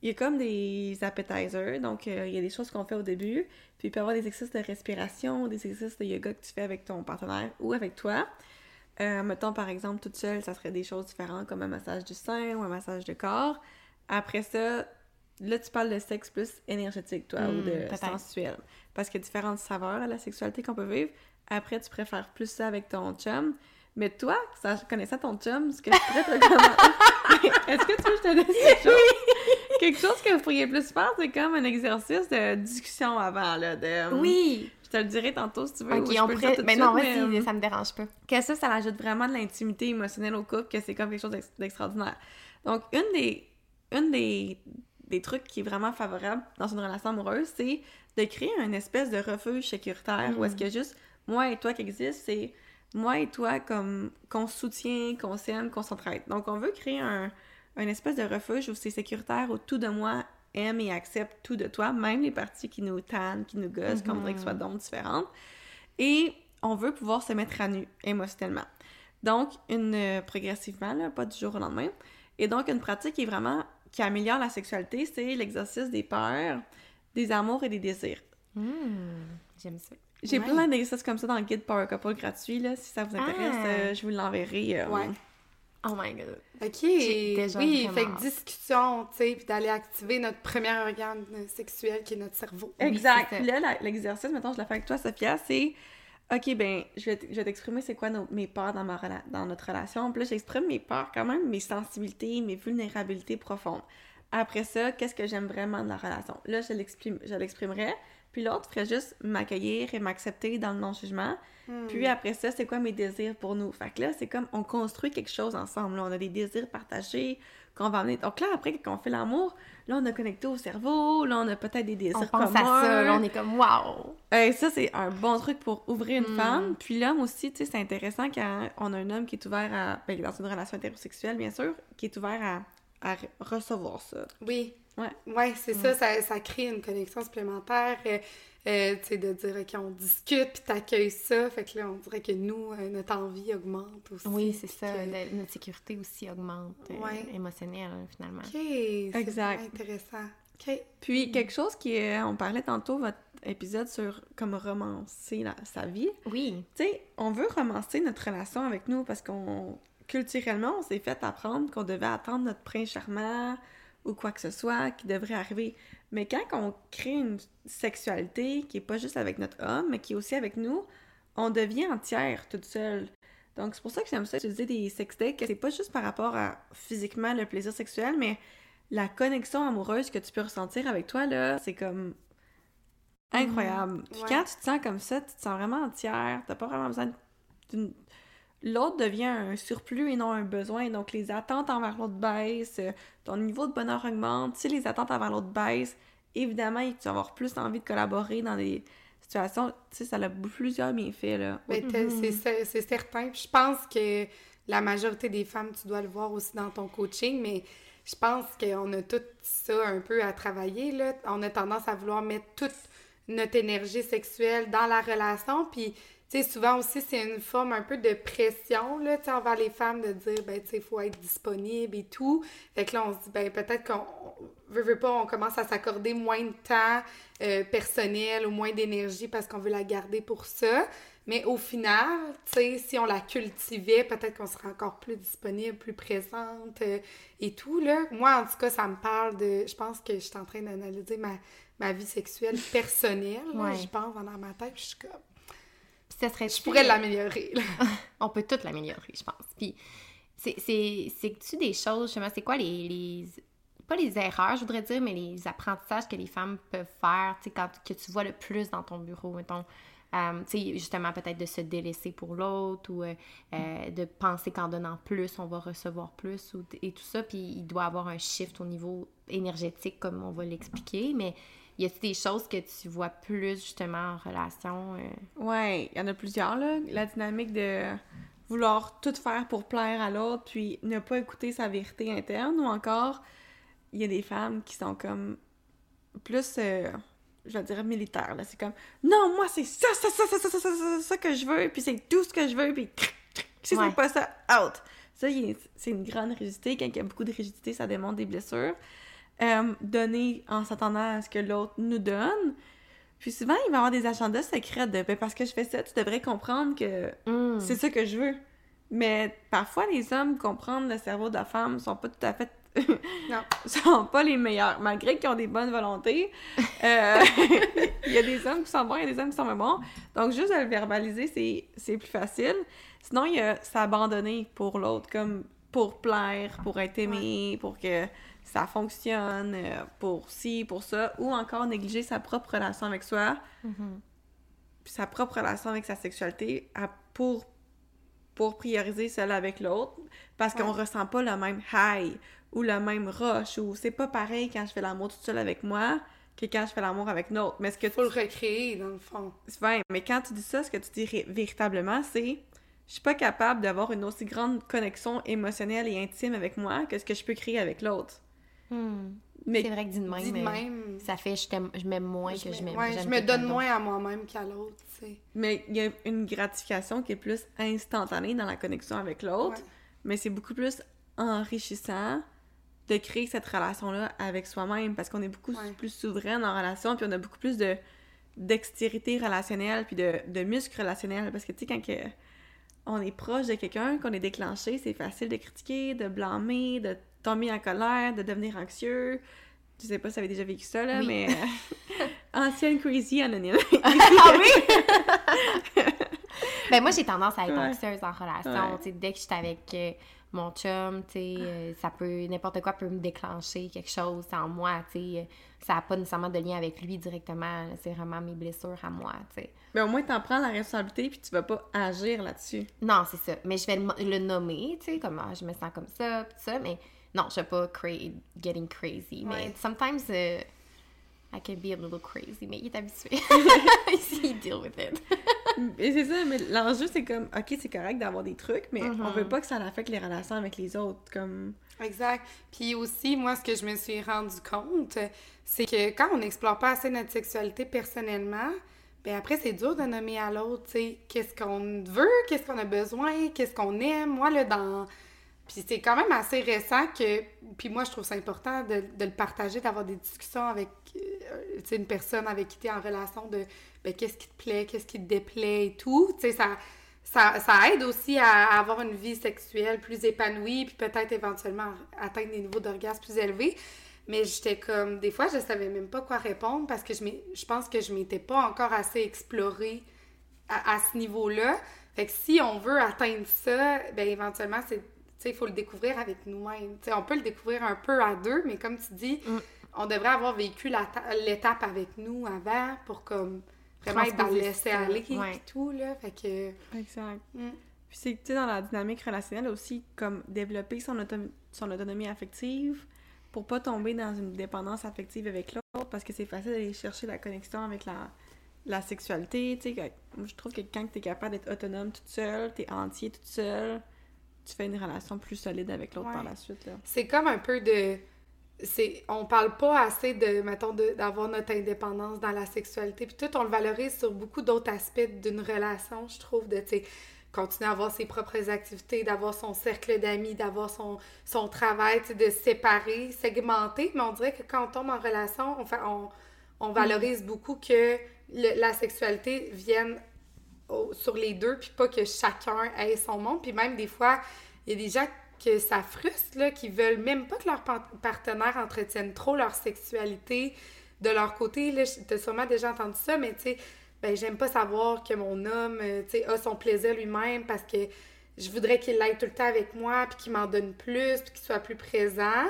[SPEAKER 4] Il y a comme des appetizers, donc euh, il y a des choses qu'on fait au début, puis il peut y avoir des exercices de respiration, des exercices de yoga que tu fais avec ton partenaire ou avec toi. Euh, mettons, par exemple, toute seule, ça serait des choses différentes comme un massage du sein ou un massage de corps. Après ça, là, tu parles de sexe plus énergétique, toi, ou
[SPEAKER 2] Hmm,
[SPEAKER 4] de sensuel. Parce qu'il y a différentes saveurs à la sexualité qu'on peut vivre. Après, tu préfères plus ça avec ton chum. Mais toi, ça, connaissant ton chum, ce que je pourrais te recommander... Est-ce que tu veux que je te laisse quelque chose? quelque chose que vous pourriez plus faire, c'est comme un exercice de discussion avant, là, de...
[SPEAKER 2] Oui!
[SPEAKER 4] Je te le dirai tantôt, si tu veux.
[SPEAKER 2] Ok, on pourrait... Mais non,
[SPEAKER 4] mais, euh,
[SPEAKER 2] ça me dérange pas.
[SPEAKER 4] que ça, ça ajoute vraiment de l'intimité émotionnelle au couple, que c'est comme quelque chose d'ex- d'extraordinaire. Donc, une des, une des, des trucs qui est vraiment favorable dans une relation amoureuse, c'est de créer une espèce de refuge sécuritaire où est-ce que juste moi et toi qui existe, c'est moi et toi comme qu'on se soutient, qu'on s'aime, qu'on s'entraide. Donc, on veut créer un, un espèce de refuge où c'est sécuritaire, où tout de moi aime et accepte tout de toi, même les parties qui nous tannent, qui nous gossent, qu'on voudrait que ce soit donc différentes. Et on veut pouvoir se mettre à nu émotionnellement. Donc, une euh, progressivement, là, pas du jour au lendemain. Et donc, une pratique qui est vraiment qui améliore la sexualité, c'est l'exercice des peurs, des amours et des désirs.
[SPEAKER 2] Hmm, J'aime ça.
[SPEAKER 4] J'ai
[SPEAKER 3] Ouais.
[SPEAKER 4] plein d'exercices comme ça dans le guide Power Couple gratuit, là. Si ça vous intéresse,
[SPEAKER 2] Ah.
[SPEAKER 4] euh, je vous l'enverrai. euh,
[SPEAKER 3] Ouais.
[SPEAKER 2] Oh my god.
[SPEAKER 3] OK.
[SPEAKER 2] Déjà
[SPEAKER 3] oui, fait que discussion, tu sais, puis d'aller activer notre premier organe sexuel qui est notre cerveau.
[SPEAKER 4] Exact. Puis là, l'exercice, maintenant, je le fais avec toi, Sophia, c'est OK, ben, je vais, t'exprimer c'est quoi nos- mes peurs dans, ma rela- dans notre relation. Puis là, j'exprime mes peurs quand même, mes sensibilités, mes vulnérabilités profondes. Après ça, qu'est-ce que j'aime vraiment de la relation? Là, je l'exprime- je l'exprimerai. Puis l'autre ferait juste m'accueillir et m'accepter dans le non-jugement.
[SPEAKER 3] Hmm.
[SPEAKER 4] Puis après ça, c'est quoi mes désirs pour nous? Fait que là, c'est comme on construit quelque chose ensemble. Là, on a des désirs partagés qu'on va amener. Donc là, après, quand on fait l'amour, là, on a connecté au cerveau. Là, on a peut-être des désirs
[SPEAKER 2] On pense
[SPEAKER 4] communs.
[SPEAKER 2] à ça, là, on est comme wow!
[SPEAKER 4] Euh, ça, c'est un bon truc pour ouvrir une
[SPEAKER 2] Mm.
[SPEAKER 4] femme. Puis l'homme aussi, tu sais, c'est intéressant quand on a un homme qui est ouvert à. Ben, dans une relation hétérosexuelle, bien sûr, qui est ouvert à, à re- recevoir ça.
[SPEAKER 3] Oui.
[SPEAKER 4] Ouais.
[SPEAKER 3] Ouais, c'est ça, ça, ça crée une connexion supplémentaire. euh, euh, tu sais, de dire, OK, on discute, puis t'accueilles ça. Fait que là, on dirait que nous, euh, notre envie augmente aussi.
[SPEAKER 2] Oui, c'est ça.
[SPEAKER 3] Que-
[SPEAKER 2] notre sécurité aussi augmente, euh,
[SPEAKER 3] Ouais.
[SPEAKER 2] émotionnelle, hein, finalement.
[SPEAKER 3] OK, c'est
[SPEAKER 4] Exact.
[SPEAKER 3] intéressant. OK.
[SPEAKER 4] Puis quelque chose qui est. On parlait tantôt, votre épisode sur comme romancer la- sa vie.
[SPEAKER 2] Oui.
[SPEAKER 4] Tu sais, on veut romancer notre relation avec nous parce qu'on. Culturellement, on s'est fait apprendre qu'on devait attendre notre prince charmant ou quoi que ce soit qui devrait arriver. Mais quand on crée une sexualité qui est pas juste avec notre homme, mais qui est aussi avec nous, on devient entière toute seule. Donc c'est pour ça que j'aime ça utiliser des sextech, que c'est pas juste par rapport à physiquement le plaisir sexuel, mais la connexion amoureuse que tu peux ressentir avec toi là, c'est comme incroyable. Puis
[SPEAKER 3] Ouais.
[SPEAKER 4] quand tu te sens comme ça, tu te sens vraiment entière, t'as pas vraiment besoin d'une l'autre devient un surplus et non un besoin. Donc, les attentes envers l'autre baissent, euh, ton niveau de bonheur augmente. Si les attentes envers l'autre baissent, évidemment, tu vas avoir plus envie de collaborer dans des situations. Tu sais, ça a plusieurs bienfaits, là.
[SPEAKER 3] Ben, t'as- c'est cer- c'est certain. Puis je pense que la majorité des femmes, tu dois le voir aussi dans ton coaching, mais je pense qu'on a tout ça un peu à travailler. Là. On a tendance à vouloir mettre toute notre énergie sexuelle dans la relation. Puis, sais, souvent aussi, c'est une forme un peu de pression, là, tu sais, envers les femmes de dire, ben, tu sais, il faut être disponible et tout. Fait que là, on se dit, ben, peut-être qu'on veut, veut pas, on commence à s'accorder moins de temps euh, personnel ou moins d'énergie parce qu'on veut la garder pour ça. Mais au final, tu sais, si on la cultivait, peut-être qu'on serait encore plus disponible, plus présente euh, et tout, là. Moi, en tout cas, ça me parle de... Je pense que je suis en train d'analyser ma, ma vie sexuelle personnelle, là.
[SPEAKER 2] Ouais.
[SPEAKER 3] Je pense dans ma tête, je suis comme...
[SPEAKER 2] Puis ça serait
[SPEAKER 3] Je pourrais l'améliorer.
[SPEAKER 2] On peut tout l'améliorer, je pense. Puis, c'est- c'est- c'est-tu des choses, justement, c'est quoi les, les- Pas les erreurs, je voudrais dire, mais les apprentissages que les femmes peuvent faire, tu sais, quand que tu vois le plus dans ton bureau, mettons. euh, tu sais, justement, peut-être de se délaisser pour l'autre ou euh, euh, de penser qu'en donnant plus, on va recevoir plus ou, et tout ça. Puis, il doit y avoir un shift au niveau énergétique, comme on va l'expliquer. Mais y a-t-il des choses que tu vois plus, justement, en relation? euh?
[SPEAKER 4] Ouais, il y en a plusieurs, là. La dynamique de vouloir tout faire pour plaire à l'autre, puis ne pas écouter sa vérité interne, ou encore, il y a des femmes qui sont comme plus, euh, je vais dire, militaires, là. C'est comme, non, moi, c'est ça, ça, ça, ça, ça, ça, ça, ça, ça que je veux, puis c'est tout ce que je veux, puis si
[SPEAKER 2] Ouais.
[SPEAKER 4] c'est pas ça, out! Ça, c'est une grande rigidité. Quand il y a beaucoup de rigidité, ça démontre des blessures. Euh, donner en s'attendant à ce que l'autre nous donne. Puis souvent, il va y avoir des agendas secrets de ben, parce que je fais ça, tu devrais comprendre que
[SPEAKER 2] Hmm.
[SPEAKER 4] c'est ça que je veux. Mais parfois, les hommes comprennent le cerveau de la femme sont pas tout à fait.
[SPEAKER 3] Non.
[SPEAKER 4] sont pas les meilleurs. Malgré qu'ils ont des bonnes volontés, euh, il y a des hommes qui sont bons, il y a des hommes qui sont moins bons. Donc, juste de le verbaliser, c'est- c'est plus facile. Sinon, il y a s'abandonner pour l'autre, comme pour plaire, pour être aimé, pour que ça fonctionne, euh, pour ci, pour ça, ou encore négliger sa propre relation avec soi,
[SPEAKER 2] Mhm.
[SPEAKER 4] puis sa propre relation avec sa sexualité à- pour, pour prioriser celle avec l'autre, parce qu'on
[SPEAKER 3] Ouais.
[SPEAKER 4] ressent pas le même high ou le même rush, ou c'est pas pareil quand je fais l'amour toute seule avec moi que quand je fais l'amour avec une autre. Mais ce que tu
[SPEAKER 3] Faut le recréer, dans le fond.
[SPEAKER 4] Ouais, mais quand tu dis ça, ce que tu dis véritablement, c'est je suis pas capable d'avoir une aussi grande connexion émotionnelle et intime avec moi que ce que je peux créer avec l'autre.
[SPEAKER 2] Hmm.
[SPEAKER 4] Mais
[SPEAKER 2] C'est vrai que dit de même,
[SPEAKER 3] Dis de même.
[SPEAKER 2] ça fait je t'aime je m'aime moins que je
[SPEAKER 3] me-
[SPEAKER 2] m'aime.
[SPEAKER 3] ouais, je me donne moins à moi-même qu'à l'autre, tu sais.
[SPEAKER 4] mais il y a une gratification qui est plus instantanée dans la connexion avec l'autre,
[SPEAKER 3] Ouais.
[SPEAKER 4] mais c'est beaucoup plus enrichissant de créer cette relation-là avec soi-même parce qu'on est beaucoup
[SPEAKER 3] Ouais.
[SPEAKER 4] plus souveraine en relation puis on a beaucoup plus de dextérité relationnelle puis de, de muscles relationnels parce que tu sais quand que on est proche de quelqu'un, qu'on est déclenché, c'est facile de critiquer, de blâmer, de tomber en colère, de devenir anxieux. Je sais pas si vous avez déjà vécu ça, là,
[SPEAKER 2] Oui.
[SPEAKER 4] mais... ancienne crazy anonyme.
[SPEAKER 2] ah oui? ben moi, j'ai tendance à être
[SPEAKER 4] Ouais.
[SPEAKER 2] anxieuse en relation.
[SPEAKER 4] Ouais.
[SPEAKER 2] Dès que je suis avec euh, mon chum, euh, ça peut, n'importe quoi peut me déclencher quelque chose en moi. Ça n'a pas nécessairement de lien avec lui directement. C'est vraiment mes blessures à moi, tu sais.
[SPEAKER 4] mais au moins, t'en prends la responsabilité puis tu vas pas agir là-dessus.
[SPEAKER 2] Non, c'est ça. Mais je vais le, nommer, tu sais, comme ah, je me sens comme ça, pis tout ça, mais non, je vais pas cra- getting crazy. Mais
[SPEAKER 3] Ouais.
[SPEAKER 2] sometimes, euh, I can be a little crazy, mais il est habitué. He deal with it.
[SPEAKER 4] Et c'est ça, mais l'enjeu, c'est comme, OK, c'est correct d'avoir des trucs, mais
[SPEAKER 2] Mhm.
[SPEAKER 4] on veut pas que ça affecte les relations avec les autres, comme...
[SPEAKER 3] Exact. Puis aussi, moi, ce que je me suis rendu compte, c'est que quand on n'explore pas assez notre sexualité personnellement, ben après, c'est dur de nommer à l'autre, tu sais, qu'est-ce qu'on veut, qu'est-ce qu'on a besoin, qu'est-ce qu'on aime. Moi, là, dans... Puis c'est quand même assez récent que... Puis moi, je trouve ça important de, de le partager, d'avoir des discussions avec, euh, une personne avec qui tu es en relation de, ben, qu'est-ce qui te plaît, qu'est-ce qui te déplaît et tout. Tu sais, ça... Ça, ça aide aussi à, avoir une vie sexuelle plus épanouie, puis peut-être éventuellement atteindre des niveaux d'orgasme plus élevés. Mais j'étais comme, des fois, je savais même pas quoi répondre parce que je, je pense que je m'étais pas encore assez explorée à, à ce niveau-là. Fait que si on veut atteindre ça, ben éventuellement, c'est, il faut le découvrir avec nous-mêmes. On peut le découvrir un peu à deux, mais comme tu dis,
[SPEAKER 2] Mm.
[SPEAKER 3] on devrait avoir vécu l'étape avec nous avant pour comme vraiment être dans le laisser aller
[SPEAKER 2] ouais.
[SPEAKER 3] et tout, là. Fait que...
[SPEAKER 4] Exact.
[SPEAKER 3] mm.
[SPEAKER 4] Puis c'est, tu sais, dans la dynamique relationnelle aussi, comme développer son, auto- son autonomie affective pour pas tomber dans une dépendance affective avec l'autre, parce que c'est facile d'aller chercher la connexion avec la, la sexualité, tu sais, je trouve que quand t'es capable d'être autonome toute seule, t'es entier toute seule, tu fais une relation plus solide avec l'autre
[SPEAKER 3] Ouais.
[SPEAKER 4] par la suite,
[SPEAKER 3] c'est comme un peu de c'est on parle pas assez de mettons de- d'avoir notre indépendance dans la sexualité puis tout on le valorise sur beaucoup d'autres aspects d'une relation je trouve de tu continuer à avoir ses propres activités d'avoir son cercle d'amis d'avoir son son travail de séparer segmenter mais on dirait que quand on tombe en relation on fait on, on valorise beaucoup que le- la sexualité vienne sur les deux, puis pas que chacun ait son monde. Puis même des fois, il y a des gens que ça frustre, là, qui veulent même pas que leur partenaire entretienne trop leur sexualité de leur côté. Là, t'as sûrement déjà entendu ça, mais tu sais, ben, j'aime pas savoir que mon homme, euh, tu sais, a son plaisir lui-même parce que je voudrais qu'il aille tout le temps avec moi, puis qu'il m'en donne plus, puis qu'il soit plus présent.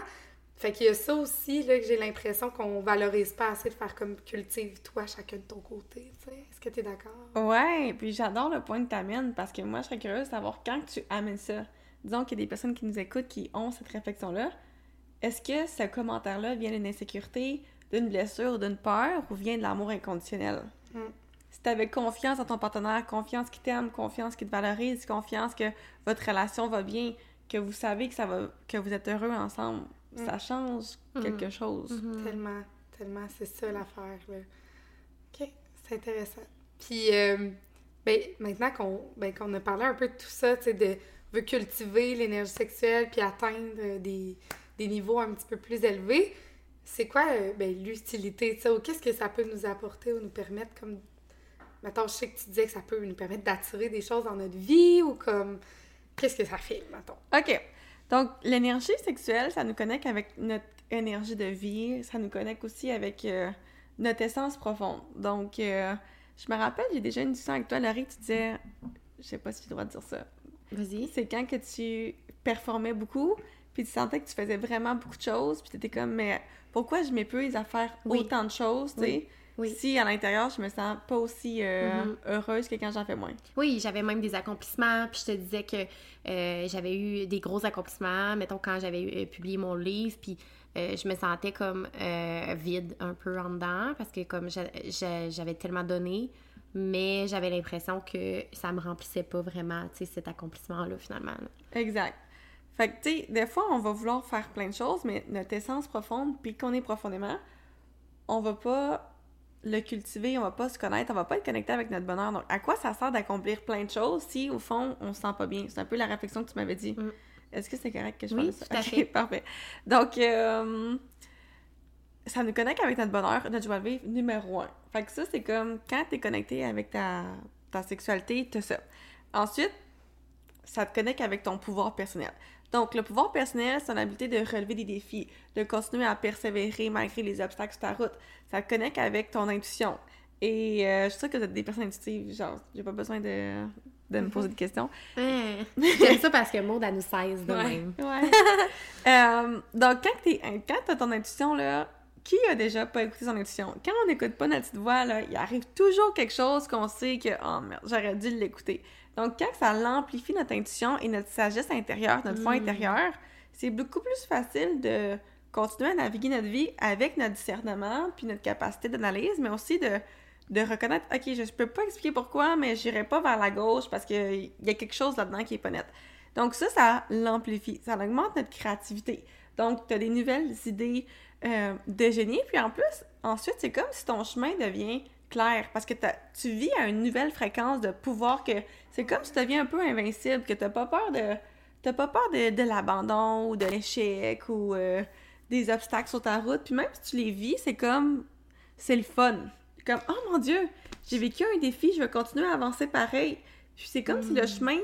[SPEAKER 3] Fait qu'il y a ça aussi, là, que j'ai l'impression qu'on valorise pas assez de faire comme cultive-toi chacun de ton côté, tu sais. Est-ce que t'es d'accord?
[SPEAKER 4] Ouais, puis j'adore le point que tu amènes parce que moi, je serais curieuse de savoir quand tu amènes ça. Disons qu'il y a des personnes qui nous écoutent qui ont cette réflexion-là. Est-ce que ce commentaire-là vient d'une insécurité, d'une blessure, d'une peur ou vient de l'amour inconditionnel?
[SPEAKER 3] Mm.
[SPEAKER 4] Si tu avais confiance en ton partenaire, confiance qu'il t'aime, confiance qu'il te valorise, confiance que votre relation va bien, que vous savez que ça va que vous êtes heureux ensemble,
[SPEAKER 3] Mm.
[SPEAKER 4] ça change quelque chose.
[SPEAKER 3] Tellement, tellement, c'est ça l'affaire, là. OK, c'est intéressant. Puis, euh, ben, maintenant qu'on ben, qu'on a parlé un peu de tout ça, tu sais, de veut cultiver l'énergie sexuelle puis atteindre euh, des, des niveaux un petit peu plus élevés, c'est quoi, euh, ben, l'utilité, tu sais, ou qu'est-ce que ça peut nous apporter ou nous permettre, comme, mettons, je sais que tu disais que ça peut nous permettre d'attirer des choses dans notre vie ou comme, qu'est-ce que ça fait, mettons?
[SPEAKER 4] OK. Donc, l'énergie sexuelle, ça nous connecte avec notre énergie de vie. Ça nous connecte aussi avec euh, notre essence profonde. Donc, euh, je me rappelle, j'ai déjà une discussion avec toi, Laurie, tu disais, je sais pas si j'ai le droit de dire ça,
[SPEAKER 2] Vas-y.
[SPEAKER 4] c'est quand que tu performais beaucoup, puis tu sentais que tu faisais vraiment beaucoup de choses, puis tu étais comme, mais pourquoi je m'épuise à faire
[SPEAKER 2] Oui.
[SPEAKER 4] autant de choses, tu sais,
[SPEAKER 2] Oui. Oui.
[SPEAKER 4] si à l'intérieur, je me sens pas aussi euh,
[SPEAKER 2] Mhm.
[SPEAKER 4] heureuse que quand j'en fais moins.
[SPEAKER 2] Oui, j'avais même des accomplissements, puis je te disais que euh, j'avais eu des gros accomplissements, mettons quand j'avais eu- euh, publié mon livre, puis je me sentais comme vide un peu en dedans, parce que comme j'a- j'a- j'avais tellement donné, mais j'avais l'impression que ça me remplissait pas vraiment, tu sais, cet accomplissement-là, finalement. là.
[SPEAKER 4] Exact. Fait que, tu sais, des fois, on va vouloir faire plein de choses, mais notre essence profonde, puis qu'on est profondément, on va pas le cultiver, on va pas se connaître, on va pas être connecté avec notre bonheur. Donc, à quoi ça sert d'accomplir plein de choses si, au fond, on se sent pas bien? C'est un peu la réflexion que tu m'avais dit.
[SPEAKER 2] Mm.
[SPEAKER 4] Est-ce que c'est correct que je
[SPEAKER 2] Oui,
[SPEAKER 4] ça?
[SPEAKER 2] tout à
[SPEAKER 4] Ok,
[SPEAKER 2] fait.
[SPEAKER 4] parfait. Donc, euh, ça nous connecte avec notre bonheur, notre joie de vivre numéro un. Fait que ça, c'est comme quand t'es connecté avec ta, ta sexualité, t'as ça. Ensuite, ça te connecte avec ton pouvoir personnel. Donc, le pouvoir personnel, c'est l'habilité de relever des défis, de continuer à persévérer malgré les obstacles sur ta route. Ça te connecte avec ton intuition. Et euh, je suis sûre que vous êtes des personnes intuitives, genre, j'ai pas besoin de, de me poser de questions.
[SPEAKER 2] Hein, J'aime ça parce que Maud, elle nous 16 de
[SPEAKER 4] Ouais.
[SPEAKER 2] même.
[SPEAKER 4] Ouais. Euh, donc, quand t'es, quand t'as ton intuition, là, qui a déjà pas écouté son intuition? Quand on n'écoute pas notre petite voix, là, il arrive toujours quelque chose qu'on sait que, oh merde, j'aurais dû l'écouter. Donc, quand ça l'amplifie notre intuition et notre sagesse intérieure, notre foi
[SPEAKER 2] Mm.
[SPEAKER 4] intérieure, c'est beaucoup plus facile de continuer à naviguer notre vie avec notre discernement puis notre capacité d'analyse, mais aussi de, de reconnaître, OK, je, je peux pas expliquer pourquoi, mais j'irai pas vers la gauche parce qu'il y a quelque chose là-dedans qui est pas net. Donc ça, ça l'amplifie, ça augmente notre créativité. Donc, tu as des nouvelles idées euh, de génie, puis en plus, ensuite, c'est comme si ton chemin devient clair, parce que tu vis à une nouvelle fréquence de pouvoir que c'est comme si tu deviens un peu invincible, que t'as pas peur de t'as pas peur de, de l'abandon ou de l'échec ou euh, des obstacles sur ta route, puis même si tu les vis, c'est comme c'est le fun. Comme oh mon dieu, j'ai vécu un défi, je vais continuer à avancer pareil. Puis c'est comme si le chemin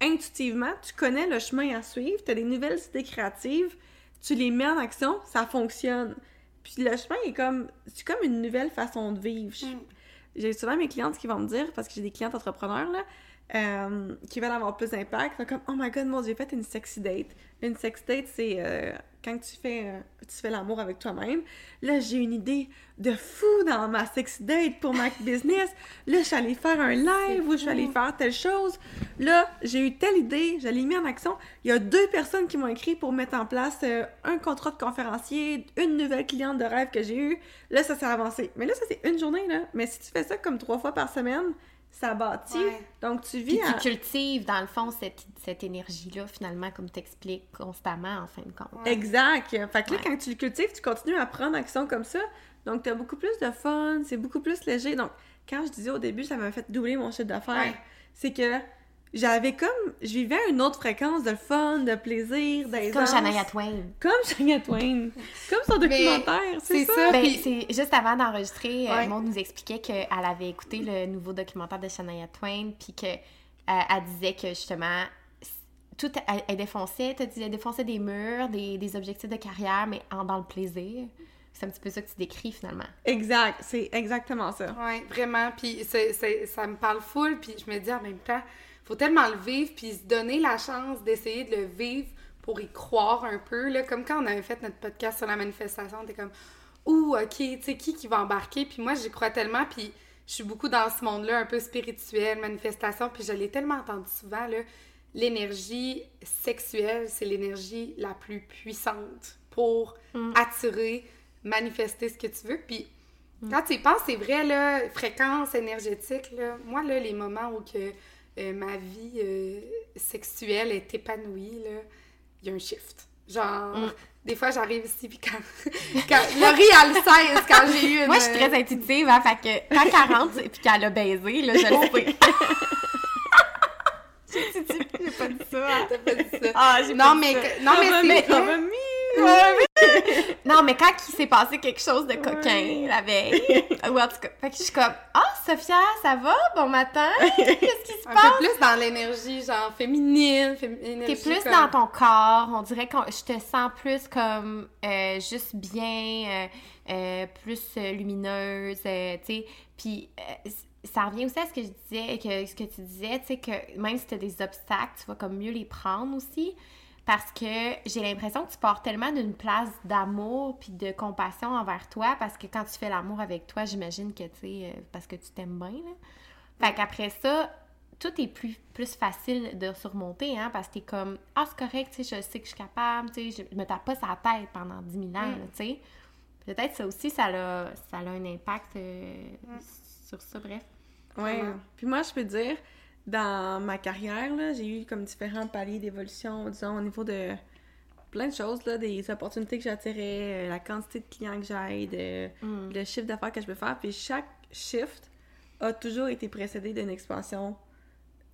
[SPEAKER 4] intuitivement, tu connais le chemin à suivre, tu as des nouvelles idées créatives, tu les mets en action, ça fonctionne. Puis le chemin est comme, c'est comme une nouvelle façon de vivre.
[SPEAKER 3] Mm.
[SPEAKER 4] J'ai souvent mes clientes qui vont me dire, parce que j'ai des clientes entrepreneurs, là, euh, qui veulent avoir plus d'impact, comme « Oh my God, moi, j'ai fait une sexy date. » Une sexy date, c'est euh, quand tu fais, euh, tu fais l'amour avec toi-même. Là, j'ai une idée de fou dans ma sexy date pour ma business. Là, je suis allée faire un live où je suis allée faire telle chose. Là, j'ai eu telle idée, je l'ai mis en action. Il y a deux personnes qui m'ont écrit pour mettre en place un contrat de conférencier, une nouvelle cliente de rêve que j'ai eue. Là, ça s'est avancé. Mais là, ça, c'est une journée, là. Mais si tu fais ça comme trois fois par semaine, ça bâtit.
[SPEAKER 3] Ouais.
[SPEAKER 4] Donc, tu vis
[SPEAKER 2] tu cultives, dans le fond, cette, cette énergie-là, finalement, comme t'expliques constamment, en fin de compte.
[SPEAKER 3] Ouais.
[SPEAKER 4] Exact. Fait que là,
[SPEAKER 2] Ouais.
[SPEAKER 4] quand tu le cultives, tu continues à prendre action comme ça. Donc, tu as beaucoup plus de fun, c'est beaucoup plus léger. Donc, quand je disais au début, ça m'a fait doubler mon chiffre d'affaires, c'est que j'avais comme. Je vivais à une autre fréquence de fun, de plaisir, d'aisance.
[SPEAKER 2] Comme Shania Twain.
[SPEAKER 4] Comme Shania Twain. comme son documentaire, c'est ça.
[SPEAKER 3] ça.
[SPEAKER 2] Ben,
[SPEAKER 3] puis-
[SPEAKER 2] c'est juste avant d'enregistrer, euh,
[SPEAKER 3] Ouais.
[SPEAKER 2] Maud nous expliquait qu'elle avait écouté le nouveau documentaire de Shania Twain, puis que euh, elle disait que justement tout elle, elle défonçait, elle défonçait des murs, des, des objectifs de carrière, mais en dans le plaisir. C'est un petit peu ça que tu décris finalement.
[SPEAKER 4] Exact, c'est exactement ça.
[SPEAKER 3] Oui, vraiment. Puis c'est- c'est- ça me parle full. Puis je me dis en même temps, faut tellement le vivre. Puis se donner la chance d'essayer de le vivre pour y croire un peu. Là, comme quand on avait fait notre podcast sur la manifestation, t'es comme, ouh, ok, tu sais, qui qui va embarquer? Puis moi, j'y crois tellement. Puis je suis beaucoup dans ce monde-là, un peu spirituel, manifestation. Puis je l'ai tellement entendu souvent, là. L'énergie sexuelle, c'est l'énergie la plus puissante pour attirer, manifester ce que tu veux. Puis quand tu y penses, c'est vrai, là, fréquence énergétique, là, moi, là, les moments où que, ma vie euh, sexuelle est épanouie, là, il y a un shift. Genre, des fois, j'arrive ici, puis quand, quand Laurie, elle le sait, quand j'ai eu une...
[SPEAKER 2] Moi, je suis très intuitive, hein, fait que quand elle rentre et qu'elle a baisé, là, je le sais.
[SPEAKER 4] J'ai pas dit ça.
[SPEAKER 3] T'as pas dit ça.
[SPEAKER 4] Ah, j'ai
[SPEAKER 3] non,
[SPEAKER 4] pas dit
[SPEAKER 3] mais,
[SPEAKER 4] ça.
[SPEAKER 3] non, mais
[SPEAKER 4] Mamie,
[SPEAKER 3] c'est vrai.
[SPEAKER 4] mamie.
[SPEAKER 2] Non, mais quand il s'est passé quelque chose de coquin la veille, ou en tout cas, fait que je suis comme « Ah, Sophia, ça va? Bon matin? Qu'est-ce qui se
[SPEAKER 3] Un
[SPEAKER 2] passe?
[SPEAKER 3] peu plus dans l'énergie, genre, féminine, fém- »
[SPEAKER 2] T'es plus
[SPEAKER 3] comme-
[SPEAKER 2] dans ton corps, on dirait que je te sens plus comme euh, juste bien, euh, euh, plus euh, lumineuse, euh, tu sais. Puis euh, ça revient aussi à ce que je disais, que, ce que tu disais, tu sais, que même si tu as des obstacles, tu vas comme mieux les prendre aussi. Parce que j'ai l'impression que tu pars tellement d'une place d'amour puis de compassion envers toi, parce que quand tu fais l'amour avec toi, j'imagine que, tu sais, euh, parce que tu t'aimes bien, là. Fait qu'après ça, tout est plus, plus facile de surmonter, hein, parce que t'es comme, ah, c'est correct, tu sais, je sais que je suis capable, tu sais, je me tape pas sa tête pendant 10 000 ans, là, tu sais. Peut-être ça aussi, ça a, ça a un impact euh, sur ça, bref.
[SPEAKER 3] Vraiment.
[SPEAKER 4] Puis moi, je peux dire, dans ma carrière, là, j'ai eu comme différents paliers d'évolution, disons, au niveau de plein de choses, là, des opportunités que j'attirais, euh, la quantité de clients que j'aide, euh,
[SPEAKER 2] Mm.
[SPEAKER 4] le chiffre d'affaires que je peux faire. Puis chaque shift a toujours été précédé d'une expansion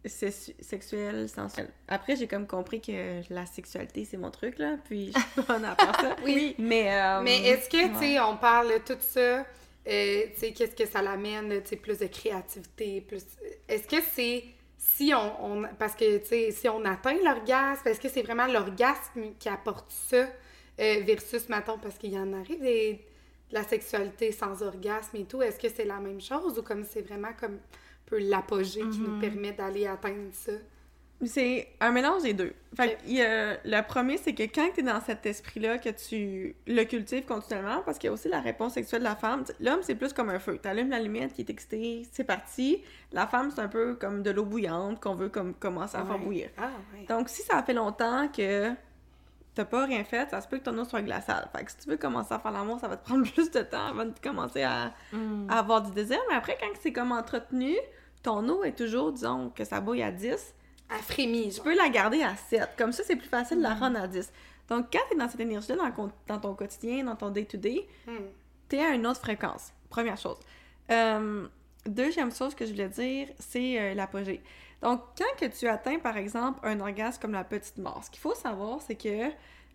[SPEAKER 4] se- sexuelle, sensuelle. Après, j'ai comme compris que la sexualité, c'est mon truc, là, puis je suis bonne à faire ça.
[SPEAKER 3] Oui.
[SPEAKER 4] Mais, euh,
[SPEAKER 3] Mais est-ce que, tu sais, on parle de tout ça, euh, tu sais, qu'est-ce que ça l'amène, tu sais, plus de créativité, plus... Est-ce que c'est si on, on- Parce que, tu sais, si on atteint l'orgasme, est-ce que c'est vraiment l'orgasme qui apporte ça euh, versus, mettons, parce qu'il y en arrive des, de la sexualité sans orgasme et tout, est-ce que c'est la même chose ou comme c'est vraiment comme un peu l'apogée qui nous permet d'aller atteindre ça?
[SPEAKER 4] C'est un mélange des deux. Fait que, il le premier, c'est que quand tu es dans cet esprit-là, que tu le cultives continuellement, parce qu'il y a aussi la réponse sexuelle de la femme. L'homme, c'est plus comme un feu. Tu allumes la lumière, qui est excité, c'est parti. La femme, c'est un peu comme de l'eau bouillante qu'on veut comme commencer à faire bouillir.
[SPEAKER 3] Ah, ouais.
[SPEAKER 4] Donc, si ça fait longtemps que t'as pas rien fait, ça se peut que ton eau soit glaciale. Fait que si tu veux commencer à faire l'amour, ça va te prendre plus de temps avant de commencer à,
[SPEAKER 2] Mm.
[SPEAKER 4] à avoir du désir. Mais après, quand c'est comme entretenu, ton eau est toujours, disons, que ça bouille à 10,
[SPEAKER 3] Elle frémit,
[SPEAKER 4] tu peux la garder à 7. Comme ça, c'est plus facile de la rendre à 10. Donc, quand tu es dans cette énergie-là, dans, ton quotidien, dans ton day-to-day,
[SPEAKER 3] Hmm.
[SPEAKER 4] tu es à une autre fréquence. Première chose. Euh, deuxième chose que je voulais dire, c'est euh, l'apogée. Donc, quand que tu atteins, par exemple, un orgasme comme la petite mort, ce qu'il faut savoir, c'est que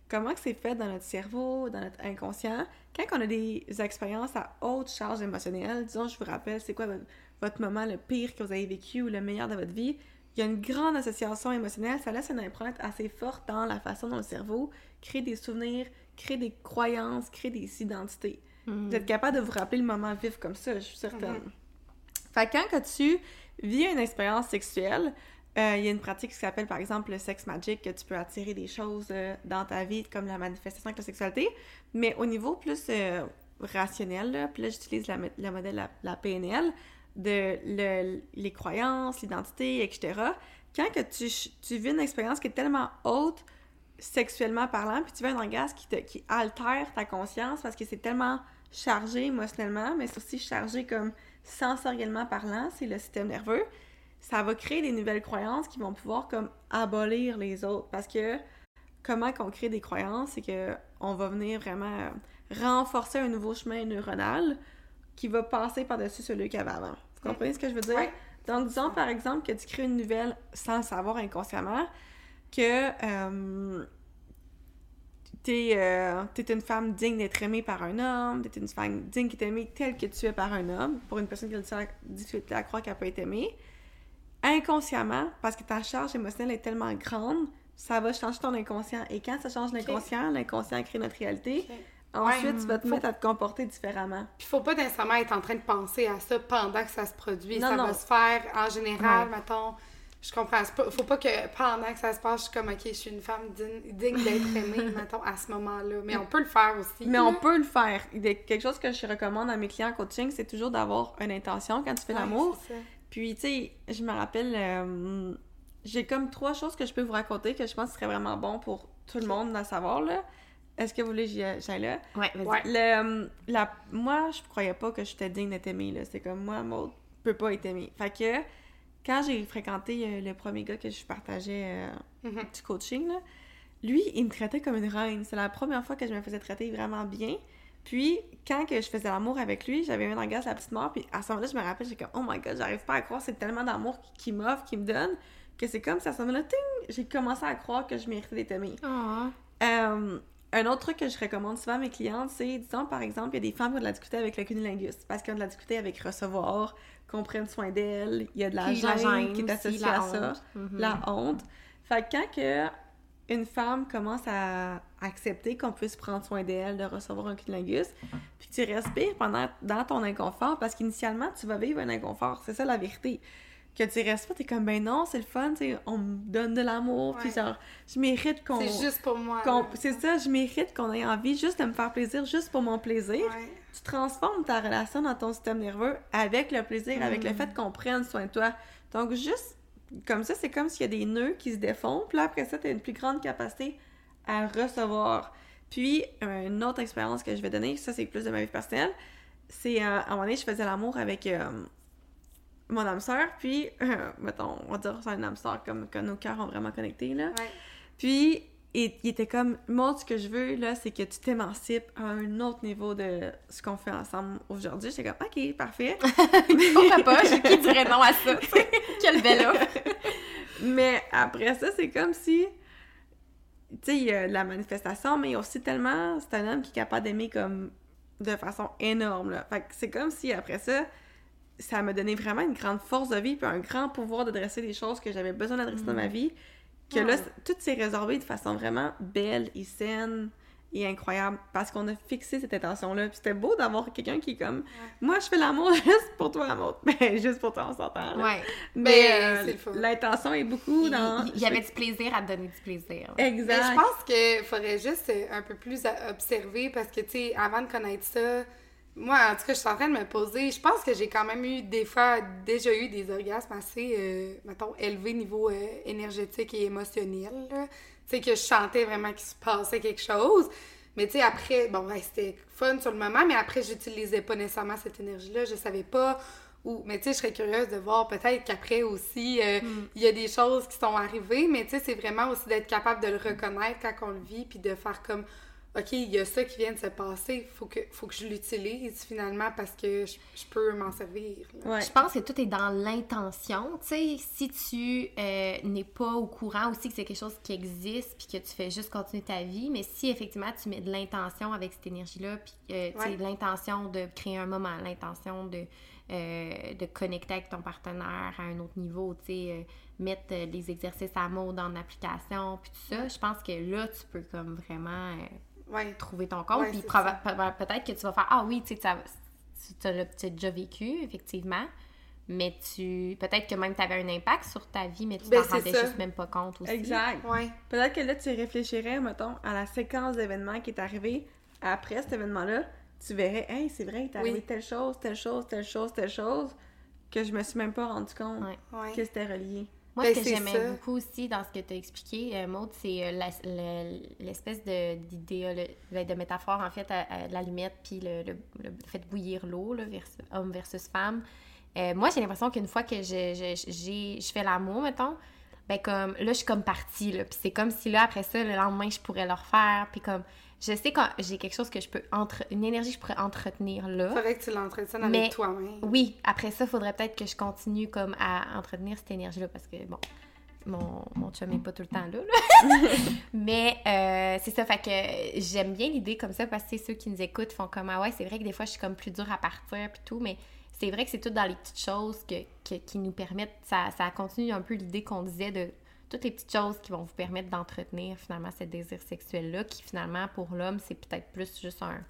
[SPEAKER 4] comment que c'est fait dans notre cerveau, dans notre inconscient, quand on a des expériences à haute charge émotionnelle, disons, je vous rappelle, c'est quoi votre, votre moment le pire que vous avez vécu ou le meilleur de votre vie, il y a une grande association émotionnelle, ça laisse une empreinte assez forte dans la façon dont le cerveau crée des souvenirs, crée des croyances, crée des identités.
[SPEAKER 2] Mm.
[SPEAKER 4] Vous êtes capable de vous rappeler le moment vif comme ça, je suis certaine. Fait que quand que tu vis une expérience sexuelle, euh, il y a une pratique qui s'appelle par exemple le sex magic, que tu peux attirer des choses euh, dans ta vie comme la manifestation avec la sexualité. Mais au niveau plus euh, rationnel, là, puis là j'utilise le modèle, la, la PNL, de le- les croyances, l'identité, etc. Quand que tu, tu vis une expérience qui est tellement haute sexuellement parlant, puis tu veux un orgasme qui, te, qui altère ta conscience parce que c'est tellement chargé émotionnellement, mais c'est aussi chargé comme sensoriellement parlant, c'est le système nerveux, ça va créer des nouvelles croyances qui vont pouvoir comme abolir les autres. Parce que comment qu'on crée des croyances, c'est que on va venir vraiment euh, renforcer un nouveau chemin neuronal qui va passer par-dessus celui qu'il y avait avant. Vous comprenez ce que je veux dire?
[SPEAKER 3] Ouais.
[SPEAKER 4] Donc, disons par exemple que tu crées une nouvelle sans le savoir inconsciemment, que euh, t'es euh, une femme digne d'être aimée par un homme, t'es une femme digne qui est aimée telle que tu es par un homme, pour une personne qui a de difficulté à croire qu'elle peut être aimée. Inconsciemment, parce que ta charge émotionnelle est tellement grande, ça va changer ton inconscient. Et quand ça change l'inconscient, l'inconscient crée notre réalité. Ensuite, tu vas te
[SPEAKER 3] Faut-
[SPEAKER 4] mettre à te comporter différemment.
[SPEAKER 3] Puis faut pas nécessairement être en train de penser à ça pendant que ça se produit.
[SPEAKER 4] Non,
[SPEAKER 3] ça
[SPEAKER 4] non.
[SPEAKER 3] va se faire en général,
[SPEAKER 2] Ouais.
[SPEAKER 3] mettons. Je comprends. Faut pas que pendant que ça se passe, je suis comme, OK, je suis une femme digne, d'être aimée, mettons, à ce moment-là. Mais on peut le faire aussi.
[SPEAKER 4] Mais on peut le faire. Quelque chose que je recommande à mes clients en coaching, c'est toujours d'avoir une intention quand tu fais
[SPEAKER 3] Ouais,
[SPEAKER 4] l'amour. Puis, tu sais, je me rappelle, euh, j'ai comme trois choses que je peux vous raconter que je pense serait vraiment bon pour tout le monde d'en savoir, là. Est-ce que vous voulez que j'y- j'aille là?
[SPEAKER 2] Ouais, vas-y.
[SPEAKER 3] Ouais.
[SPEAKER 4] Le, euh, la, moi, je croyais pas que j'étais digne d'être aimée, là. C'est comme, moi, Maud, peux pas être aimée. Fait que, quand j'ai fréquenté euh, le premier gars que je partageais euh,
[SPEAKER 3] Mhm.
[SPEAKER 4] du coaching, là, lui, il me traitait comme une reine. C'est la première fois que je me faisais traiter vraiment bien. Puis, quand que je faisais l'amour avec lui, j'avais un orgasme à la petite mort. Puis, à ce moment-là, je me rappelle, j'ai comme, oh my god, j'arrive pas à croire, c'est tellement d'amour qu'il m'offre, qu'il me donne, que c'est comme, ça, à ce moment-là, ting, j'ai commencé à croire que je méritais d'être aimée.
[SPEAKER 2] Ah.
[SPEAKER 4] Euh, un autre truc que je recommande souvent à mes clientes, c'est, disons, par exemple, il y a des femmes qui ont de la difficulté avec le cunilingus, parce qu'ils ont de la difficulté avec recevoir, qu'on prenne soin d'elles, il y a de la gêne, qui est associée à ça.
[SPEAKER 2] Mhm.
[SPEAKER 4] la honte. Fait que quand que une femme commence à accepter qu'on puisse prendre soin d'elle, de recevoir un cunilingus, puis que tu respires pendant, dans ton inconfort, parce qu'initialement, tu vas vivre un inconfort, c'est ça la vérité. Que tu restes pas, t'es comme, ben non, c'est le fun, tu sais, on me donne de l'amour, puis genre, je mérite qu'on...
[SPEAKER 3] C'est juste pour moi.
[SPEAKER 4] C'est ça, je mérite qu'on ait envie juste de me faire plaisir, juste pour mon plaisir.
[SPEAKER 3] Ouais.
[SPEAKER 4] Tu transformes ta relation dans ton système nerveux avec le plaisir, avec
[SPEAKER 3] Mm.
[SPEAKER 4] le fait qu'on prenne soin de toi. Donc, juste comme ça, c'est comme s'il y a des nœuds qui se défont, puis là, après ça, tu as une plus grande capacité à recevoir. Puis, euh, une autre expérience que je vais donner, ça, c'est plus de ma vie personnelle, c'est euh, à un moment donné, je faisais l'amour avec euh, mon âme sœur, puis, euh, mettons, on va dire c'est un âme sœur comme que nos cœurs ont vraiment connecté, là.
[SPEAKER 3] Ouais.
[SPEAKER 4] Puis, il, il était comme, moi, ce que je veux, là, c'est que tu t'émancipes à un autre niveau de ce qu'on fait ensemble aujourd'hui. J'étais comme, OK, parfait.
[SPEAKER 2] Pourquoi pas? Qui dirait non à ça? Quelle belle offre!
[SPEAKER 4] mais après ça, c'est comme si, tu sais, il y a de la manifestation, mais aussi tellement, c'est un homme qui est capable d'aimer comme de façon énorme, là. Fait que c'est comme si, après ça, ça m'a donné vraiment une grande force de vie puis un grand pouvoir de dresser des choses que j'avais besoin d'adresser dans ma vie. Que là, c- tout s'est résorbé de façon vraiment belle et saine et incroyable parce qu'on a fixé cette intention-là. Puis c'était beau d'avoir quelqu'un qui est comme Moi, je fais l'amour juste pour toi, amour. Mais juste pour toi, on s'entend.
[SPEAKER 2] Ouais.
[SPEAKER 4] Mais
[SPEAKER 3] Ben,
[SPEAKER 4] euh, l'intention est beaucoup
[SPEAKER 2] Il,
[SPEAKER 4] dans.
[SPEAKER 2] il- il y avait du plaisir à te donner du plaisir.
[SPEAKER 3] Mais
[SPEAKER 4] Exact.
[SPEAKER 3] je pense qu'il faudrait juste euh, un peu plus observer parce que, tu sais, avant de connaître ça, moi, en tout cas, je suis en train de me poser. Je pense que j'ai quand même eu des fois, déjà eu des orgasmes assez, euh, mettons, élevés niveau euh, énergétique et émotionnel. Tu sais, que je sentais vraiment qu'il se passait quelque chose. Mais tu sais, après, bon, c'était fun sur le moment, mais après, j'utilisais pas nécessairement cette énergie-là. Je savais pas où. Mais tu sais, je serais curieuse de voir peut-être qu'après aussi, euh, il y a des choses qui sont arrivées, mais tu sais, c'est vraiment aussi d'être capable de le reconnaître quand on le vit, puis de faire comme, OK, il y a ça qui vient de se passer, faut que, faut que je l'utilise finalement parce que je, je peux m'en servir.
[SPEAKER 4] Ouais.
[SPEAKER 2] Je pense que tout est dans l'intention. Tu sais, si tu euh, n'es pas au courant aussi que c'est quelque chose qui existe puis que tu fais juste continuer ta vie, mais si effectivement tu mets de l'intention avec cette énergie-là, puis euh, tu sais,
[SPEAKER 3] Ouais.
[SPEAKER 2] l'intention de créer un moment, l'intention de, euh, de connecter avec ton partenaire à un autre niveau, tu sais, euh, mettre les exercices à mode en application, puis tout ça, je pense que là, tu peux comme vraiment euh,
[SPEAKER 3] Ouais.
[SPEAKER 2] trouver ton compte.
[SPEAKER 3] Ouais,
[SPEAKER 2] puis peut-être que tu vas faire Ah oui, tu sais, ça- tu l'as déjà vécu, effectivement. Mais tu. Peut-être que même tu avais un impact sur ta vie, mais tu
[SPEAKER 3] Ben,
[SPEAKER 2] t'en rendais
[SPEAKER 3] ça.
[SPEAKER 2] juste même pas compte aussi.
[SPEAKER 4] Exact.
[SPEAKER 3] Ouais.
[SPEAKER 4] Peut-être que là, tu réfléchirais, mettons, à la séquence d'événements qui est arrivée après cet événement-là. Tu verrais, hey, c'est vrai, il est arrivé
[SPEAKER 3] Oui.
[SPEAKER 4] telle chose, telle chose, telle chose, telle chose, que je me suis même pas rendu compte.
[SPEAKER 2] Ouais.
[SPEAKER 4] que c'était relié.
[SPEAKER 2] Moi,
[SPEAKER 3] Ben,
[SPEAKER 2] ce que j'aimais beaucoup aussi dans ce que tu as expliqué, euh, Maud, c'est euh, la- le- l'espèce de- le- de métaphore, en fait, à, à l'allumette, puis le, le- le fait de bouillir l'eau, versus- homme versus femme. Euh, moi, j'ai l'impression qu'une fois que je, je, je fais l'amour, mettons, ben comme, là, je suis comme partie, là. Puis c'est comme si, là, après ça, le lendemain, je pourrais le refaire, puis comme, je sais que j'ai quelque chose que je peux entre une énergie que je pourrais entretenir là.
[SPEAKER 3] Faudrait que tu l'entretiennes avec toi-même.
[SPEAKER 2] Oui, après ça, faudrait peut-être que je continue comme à entretenir cette énergie-là parce que bon, mon, mon chum est pas tout le temps là. là. Mais euh, c'est ça, fait que j'aime bien l'idée comme ça parce que ceux qui nous écoutent font comme ah ouais, c'est vrai que des fois je suis comme plus dure à partir puis tout, mais c'est vrai que c'est tout dans les petites choses que, que- qui nous permettent, ça, ça continue un peu l'idée qu'on disait de toutes les petites choses qui vont vous permettre d'entretenir finalement ce désir sexuel-là qui finalement pour l'homme c'est peut-être plus juste un,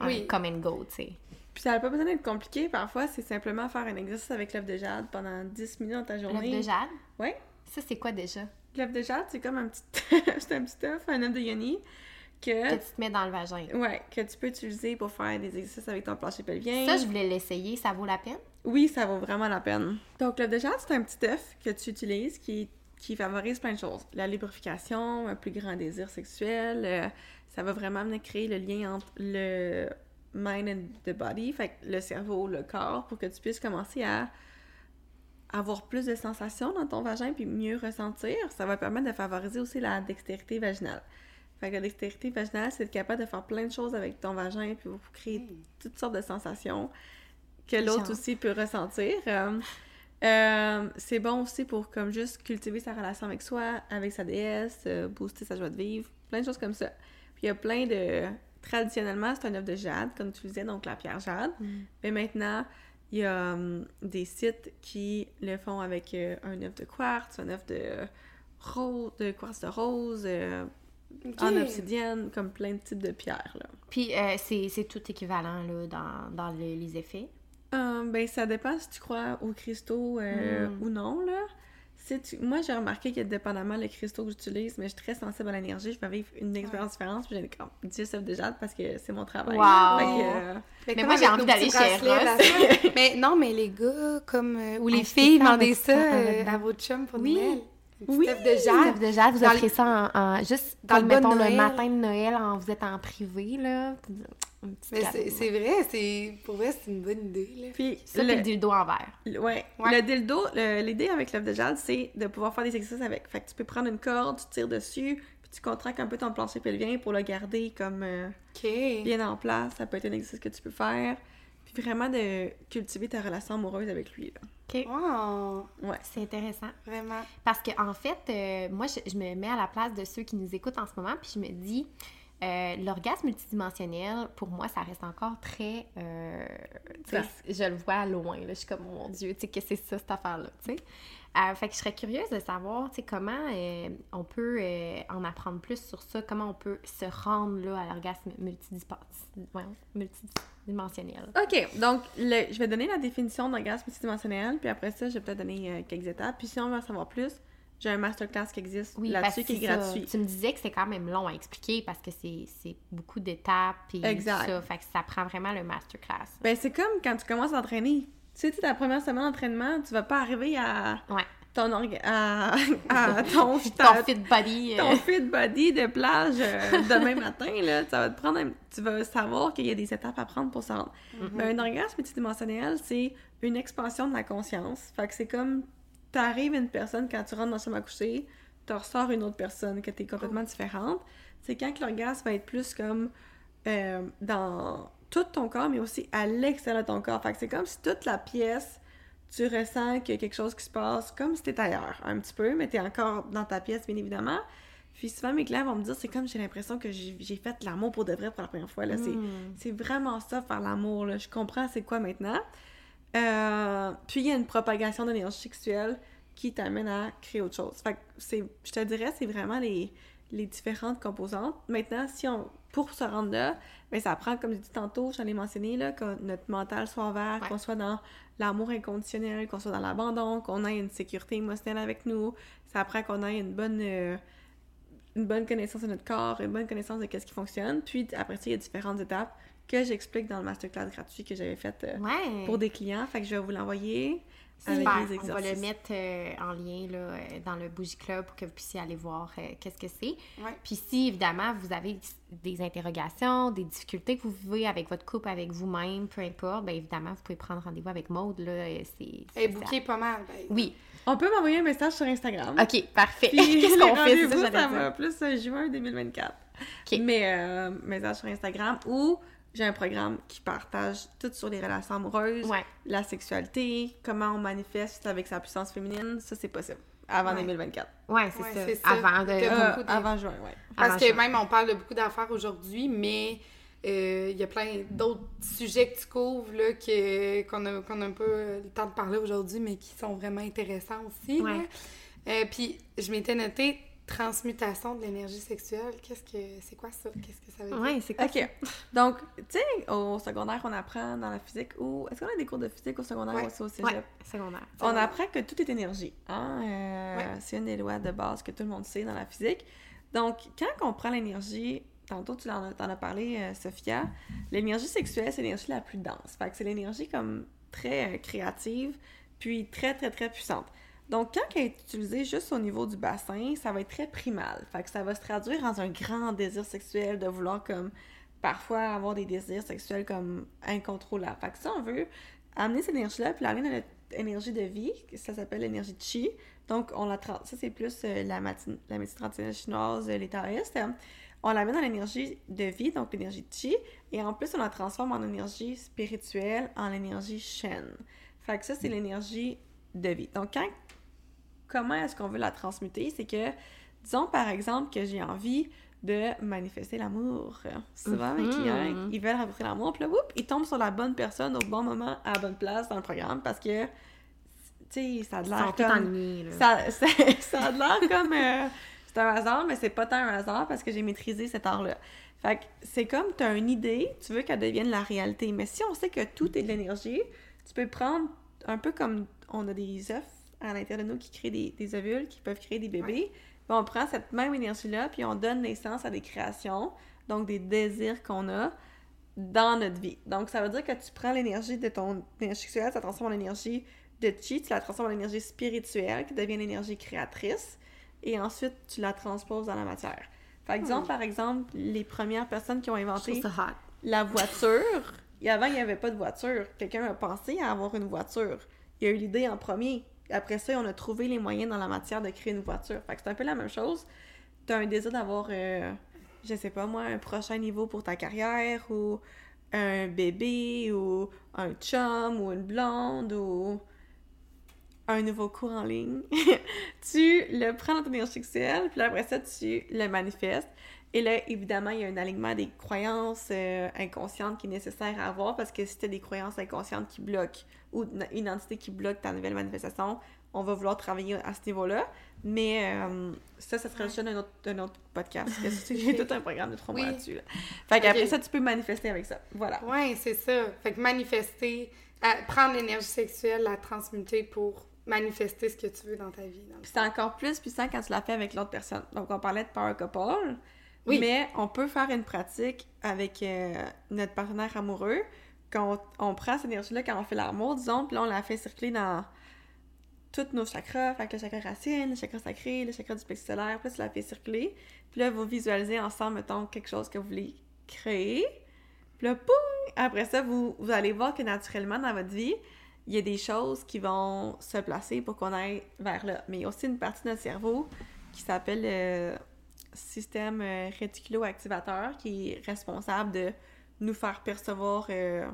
[SPEAKER 2] un
[SPEAKER 3] Oui.
[SPEAKER 2] come and go, tu sais.
[SPEAKER 4] Puis ça n'a pas besoin d'être compliqué. Parfois, c'est simplement faire un exercice avec l'œuf de jade pendant 10 minutes dans ta
[SPEAKER 2] L'œuf
[SPEAKER 4] journée.
[SPEAKER 2] de jade,
[SPEAKER 4] Ouais.
[SPEAKER 2] ça c'est quoi déjà?
[SPEAKER 4] L'œuf de jade, c'est comme un petit... c'est un petit œuf, un œuf de yoni que...
[SPEAKER 2] que tu te mets dans le vagin.
[SPEAKER 4] Ouais, que tu peux utiliser pour faire des exercices avec ton plancher pelvien.
[SPEAKER 2] Ça, je voulais l'essayer, ça vaut la peine?
[SPEAKER 4] Oui, ça vaut vraiment la peine. Donc, l'œuf de jade, c'est un petit œuf que tu utilises qui, qui favorise plein de choses. La lubrification, un plus grand désir sexuel. euh, ça va vraiment venir créer le lien entre le mind and the body, fait que le cerveau, le corps, pour que tu puisses commencer à avoir plus de sensations dans ton vagin puis mieux ressentir. Ça va permettre de favoriser aussi la dextérité vaginale. Fait que la dextérité vaginale, c'est être capable de faire plein de choses avec ton vagin puis pour créer toutes sortes de sensations que l'autre aussi peut ressentir. Euh, euh, c'est bon aussi pour comme juste cultiver sa relation avec soi, avec sa déesse, euh, booster sa joie de vivre, plein de choses comme ça. Puis il y a plein de... Traditionnellement, c'est un œuf de jade, comme tu le disais, donc la pierre jade. Mais maintenant, il y a hum, des sites qui le font avec euh, un œuf de quartz, un œuf de rose, de quartz de rose, en obsidienne, comme plein de types de pierres. Là.
[SPEAKER 2] Puis euh, c'est tout équivalent là, dans, dans le- les effets?
[SPEAKER 4] Euh, ben, ça dépend si tu crois aux cristaux euh,
[SPEAKER 2] Mm.
[SPEAKER 4] ou non, là. Si tu... Moi, j'ai remarqué que dépendamment les cristaux que j'utilise, mais je suis très sensible à l'énergie, je vais vivre une expérience différente, puis j'ai comme 10 œufs de jade parce que c'est mon travail.
[SPEAKER 2] Wow!
[SPEAKER 4] Fait que, euh,
[SPEAKER 3] Mais,
[SPEAKER 2] moi, j'ai envie d'aller chez Ross.
[SPEAKER 3] mais non, mais les gars, comme. euh, ou les
[SPEAKER 2] Achetez
[SPEAKER 3] filles,
[SPEAKER 2] ça,
[SPEAKER 3] demandez ça euh, à votre chum pour
[SPEAKER 2] Oui.
[SPEAKER 3] Noël.
[SPEAKER 4] Oui.
[SPEAKER 3] de jade.
[SPEAKER 2] de jade, vous offrez ça en, en- juste
[SPEAKER 3] dans le
[SPEAKER 2] mettons, le matin de Noël, en, vous êtes en privé, là.
[SPEAKER 3] C'est c'est vrai, c'est pour vrai, c'est une bonne idée. Là.
[SPEAKER 4] Puis,
[SPEAKER 2] Ça,
[SPEAKER 4] le-
[SPEAKER 2] puis le dildo en verre.
[SPEAKER 4] Le- Ouais.
[SPEAKER 3] Ouais.
[SPEAKER 4] Le dildo, l'idée avec l'œuf de jade, c'est de pouvoir faire des exercices avec. Fait que tu peux prendre une corde, tu tires dessus, puis tu contractes un peu ton plancher pelvien pour le garder comme euh,
[SPEAKER 3] OK.
[SPEAKER 4] bien en place. Ça peut être un exercice que tu peux faire. Puis vraiment de cultiver ta relation amoureuse avec lui. Là.
[SPEAKER 2] OK.
[SPEAKER 3] Wow,
[SPEAKER 2] C'est intéressant.
[SPEAKER 3] vraiment.
[SPEAKER 2] Parce que en fait, euh, moi, je, je me mets à la place de ceux qui nous écoutent en ce moment, puis je me dis, euh, l'orgasme multidimensionnel, pour moi, ça reste encore très... euh, je le vois loin, là, je suis comme, mon Dieu, tu sais, que c'est ça, cette affaire-là. Euh, fait que je serais curieuse de savoir, comment on peut en apprendre plus sur ça, comment on peut se rendre, là, à l'orgasme ouais, multidimensionnel.
[SPEAKER 4] OK, donc le- je vais donner la définition d'orgasme multidimensionnel, puis après ça, je vais peut-être donner quelques étapes. Puis si on veut en savoir plus, j'ai un masterclass qui existe
[SPEAKER 2] Oui,
[SPEAKER 4] là-dessus qui est
[SPEAKER 2] ça.
[SPEAKER 4] gratuit.
[SPEAKER 2] Tu me disais que c'est quand même long à expliquer parce que c'est beaucoup d'étapes et
[SPEAKER 4] Exact.
[SPEAKER 2] tout ça. Fait que ça prend vraiment le masterclass.
[SPEAKER 4] Ben, c'est comme quand tu commences à entraîner. Tu sais, ta première semaine d'entraînement, tu vas pas arriver à
[SPEAKER 2] Ouais.
[SPEAKER 4] ton orga- à, à ton,
[SPEAKER 2] Ton fit body. euh,
[SPEAKER 4] ton fit body de plage euh, demain matin, là, ça va te prendre un- tu vas savoir qu'il y a des étapes à prendre pour se rendre. Mais un orgasme multidimensionnel, c'est une expansion de la conscience. Fait que c'est comme, t'arrives une personne, quand tu rentres dans la chambre à coucher, tu ressors une autre personne que t'es complètement différente. C'est quand que l'orgasme va être plus comme euh, dans tout ton corps, mais aussi à l'extérieur de ton corps. Fait que c'est comme si toute la pièce, tu ressens qu'il y a quelque chose qui se passe, comme si t'étais ailleurs, un petit peu, mais t'es encore dans ta pièce, bien évidemment. Puis souvent, mes clients vont me dire, c'est comme j'ai l'impression que j'ai fait l'amour pour de vrai pour la première fois. Là. C'est-
[SPEAKER 2] hmm.
[SPEAKER 4] C'est vraiment ça, faire l'amour. Là. Je comprends c'est quoi maintenant. Euh, puis il y a une propagation d'énergie sexuelle qui t'amène à créer autre chose. Fait que c'est, je te dirais, c'est vraiment les, les différentes composantes. Maintenant, si on, pour se rendre là, ben ça prend, comme je dis tantôt, j'en ai mentionné, là, que notre mental soit ouvert,
[SPEAKER 2] Ouais.
[SPEAKER 4] qu'on soit dans l'amour inconditionnel, qu'on soit dans l'abandon, qu'on ait une sécurité émotionnelle avec nous. Ça prend qu'on ait une bonne... euh, une bonne connaissance de notre corps, une bonne connaissance de qu'est-ce qui fonctionne. Puis après ça, il y a différentes étapes que j'explique dans le masterclass gratuit que j'avais fait euh,
[SPEAKER 2] Ouais.
[SPEAKER 4] pour des clients. Fait que je vais vous l'envoyer. avec les
[SPEAKER 2] On va le
[SPEAKER 4] exercices.
[SPEAKER 2] mettre euh, en lien là, euh, dans le Bougie Club pour que vous puissiez aller voir euh, qu'est-ce que c'est.
[SPEAKER 3] Ouais.
[SPEAKER 2] Puis si, évidemment, vous avez des interrogations, des difficultés que vous vivez avec votre couple, avec vous-même, peu importe, bien évidemment, vous pouvez prendre rendez-vous avec Maude. Là, c'est, c'est
[SPEAKER 3] pas mal. ben.
[SPEAKER 2] Oui.
[SPEAKER 4] On peut m'envoyer un message sur Instagram.
[SPEAKER 2] OK, parfait.
[SPEAKER 4] Puis
[SPEAKER 2] Qu'est-ce qu'on fait? Ça,
[SPEAKER 4] ça va plus juin 2024.
[SPEAKER 2] Ok.
[SPEAKER 4] Mais euh, message sur Instagram ou j'ai un programme qui partage tout sur les relations amoureuses,
[SPEAKER 2] Ouais.
[SPEAKER 4] la sexualité, comment on manifeste avec sa puissance féminine. Ça, c'est possible. Avant
[SPEAKER 3] Ouais.
[SPEAKER 4] 2024.
[SPEAKER 2] Ouais, c'est
[SPEAKER 3] Ouais,
[SPEAKER 2] ça. Avant de.
[SPEAKER 4] Euh, Avant juin, ouais.
[SPEAKER 3] Parce
[SPEAKER 2] Avant
[SPEAKER 3] que même on parle de beaucoup d'affaires aujourd'hui, mais euh, il y a plein d'autres sujets que tu couvres là, que, qu'on a, qu'on a un peu le temps de parler aujourd'hui, mais qui sont vraiment intéressants aussi. Euh, puis je m'étais noté transmutation de l'énergie sexuelle. Qu'est-ce que c'est quoi ça? Qu'est-ce que ça veut dire?
[SPEAKER 2] Ouais, c'est quoi?
[SPEAKER 4] OK. Donc, tu sais, au secondaire, on apprend dans la physique ou... Est-ce qu'on a des cours de physique au secondaire
[SPEAKER 3] Ouais.
[SPEAKER 4] ou aussi au cégep?
[SPEAKER 2] Ouais, secondaire.
[SPEAKER 4] On apprend que tout est énergie. Hein? Euh,
[SPEAKER 3] Ouais.
[SPEAKER 4] C'est une des lois de base que tout le monde sait dans la physique. Donc, quand on prend l'énergie, tantôt tu en as parlé, euh, Sophia, l'énergie sexuelle, c'est l'énergie la plus dense. Fait que c'est l'énergie comme très euh, créative, puis très, très, très puissante. Donc, quand elle est utilisée juste au niveau du bassin, ça va être très primal. Fait que ça va se traduire dans un grand désir sexuel de vouloir comme parfois avoir des désirs sexuels comme incontrôlables. Fait que si on veut amener cette énergie-là, puis l'amener dans notre énergie de vie, ça s'appelle l'énergie chi. Donc, on la ça c'est plus euh, la, la médecine traditionnelle chinoise, euh, les taoïstes. On la met dans l'énergie de vie, donc l'énergie chi, et en plus on la transforme en énergie spirituelle, en énergie shen. Fait ça c'est l'énergie de vie. Donc, quand, comment est-ce qu'on veut la transmuter? C'est que, disons par exemple que j'ai envie de manifester l'amour. Souvent, mes
[SPEAKER 2] Mhm.
[SPEAKER 4] clients, ils veulent rencontrer l'amour, puis là, whoop, ils tombent sur la bonne personne au bon moment, à la bonne place dans le programme, parce que, tu sais, ça a de l'air comme... Ça, ça, ça a de l'air comme... euh, c'est un hasard, mais c'est pas tant un hasard parce que j'ai maîtrisé cet art-là. Fait que c'est comme, tu as une idée, tu veux qu'elle devienne la réalité. Mais si on sait que tout est de l'énergie, tu peux prendre un peu comme on a des œufs à l'intérieur de nous qui créent des, des ovules, qui peuvent créer des bébés. Ben, on prend cette même énergie-là, puis on donne naissance à des créations, donc des désirs qu'on a dans notre vie. Donc, ça veut dire que tu prends l'énergie de ton énergie sexuelle, ça transforme en énergie de chi, tu la transformes en énergie spirituelle, qui devient l'énergie créatrice, et ensuite, tu la transposes dans la matière. Fait que, disons, par exemple, les premières personnes qui ont inventé la voiture, et avant, il n'y avait pas de voiture. Quelqu'un a pensé à avoir une voiture. Il a eu l'idée en premier. Après ça, on a trouvé les moyens dans la matière de créer une voiture. Fait que c'est un peu la même chose. Tu as un désir d'avoir, euh, je sais pas moi, un prochain niveau pour ta carrière, ou un bébé, ou un chum, ou une blonde, ou un nouveau cours en ligne. tu le prends dans ton énergie sexuelle, puis après ça, tu le manifestes. Et là, évidemment, il y a un alignement des croyances euh, inconscientes qui est nécessaire à avoir parce que si tu as des croyances inconscientes qui bloquent ou une entité qui bloque ta nouvelle manifestation, on va vouloir travailler à ce niveau-là. Mais euh, ça, ça sera le sujet d'un autre, autre podcast. J'ai tout un programme de trois mois
[SPEAKER 3] Oui.
[SPEAKER 4] là-dessus. Là. Fait qu'après ça, tu peux manifester avec ça. Voilà.
[SPEAKER 3] Ouais, c'est ça. Fait que manifester, à- prendre l'énergie sexuelle, la transmuter pour manifester ce que tu veux dans ta vie. le
[SPEAKER 4] c'est encore plus puissant quand tu l'as fait avec l'autre personne. Donc, on parlait de power couple, Mais on peut faire une pratique avec euh, notre partenaire amoureux. Quand on, prend cette énergie-là, quand on fait l'amour, disons, puis là, on la fait circuler dans tous nos chakras, fait que le chakra racine, le chakra sacré, le chakra du plexus solaire, puis là, tu la fais circuler. Puis là, vous visualisez ensemble, mettons, quelque chose que vous voulez créer. Puis là, poum! Après ça, vous, vous allez voir que naturellement, dans votre vie, il y a des choses qui vont se placer pour qu'on aille vers là. Mais il y a aussi une partie de notre cerveau qui s'appelle le système euh, réticulo-activateur qui est responsable de nous faire percevoir euh,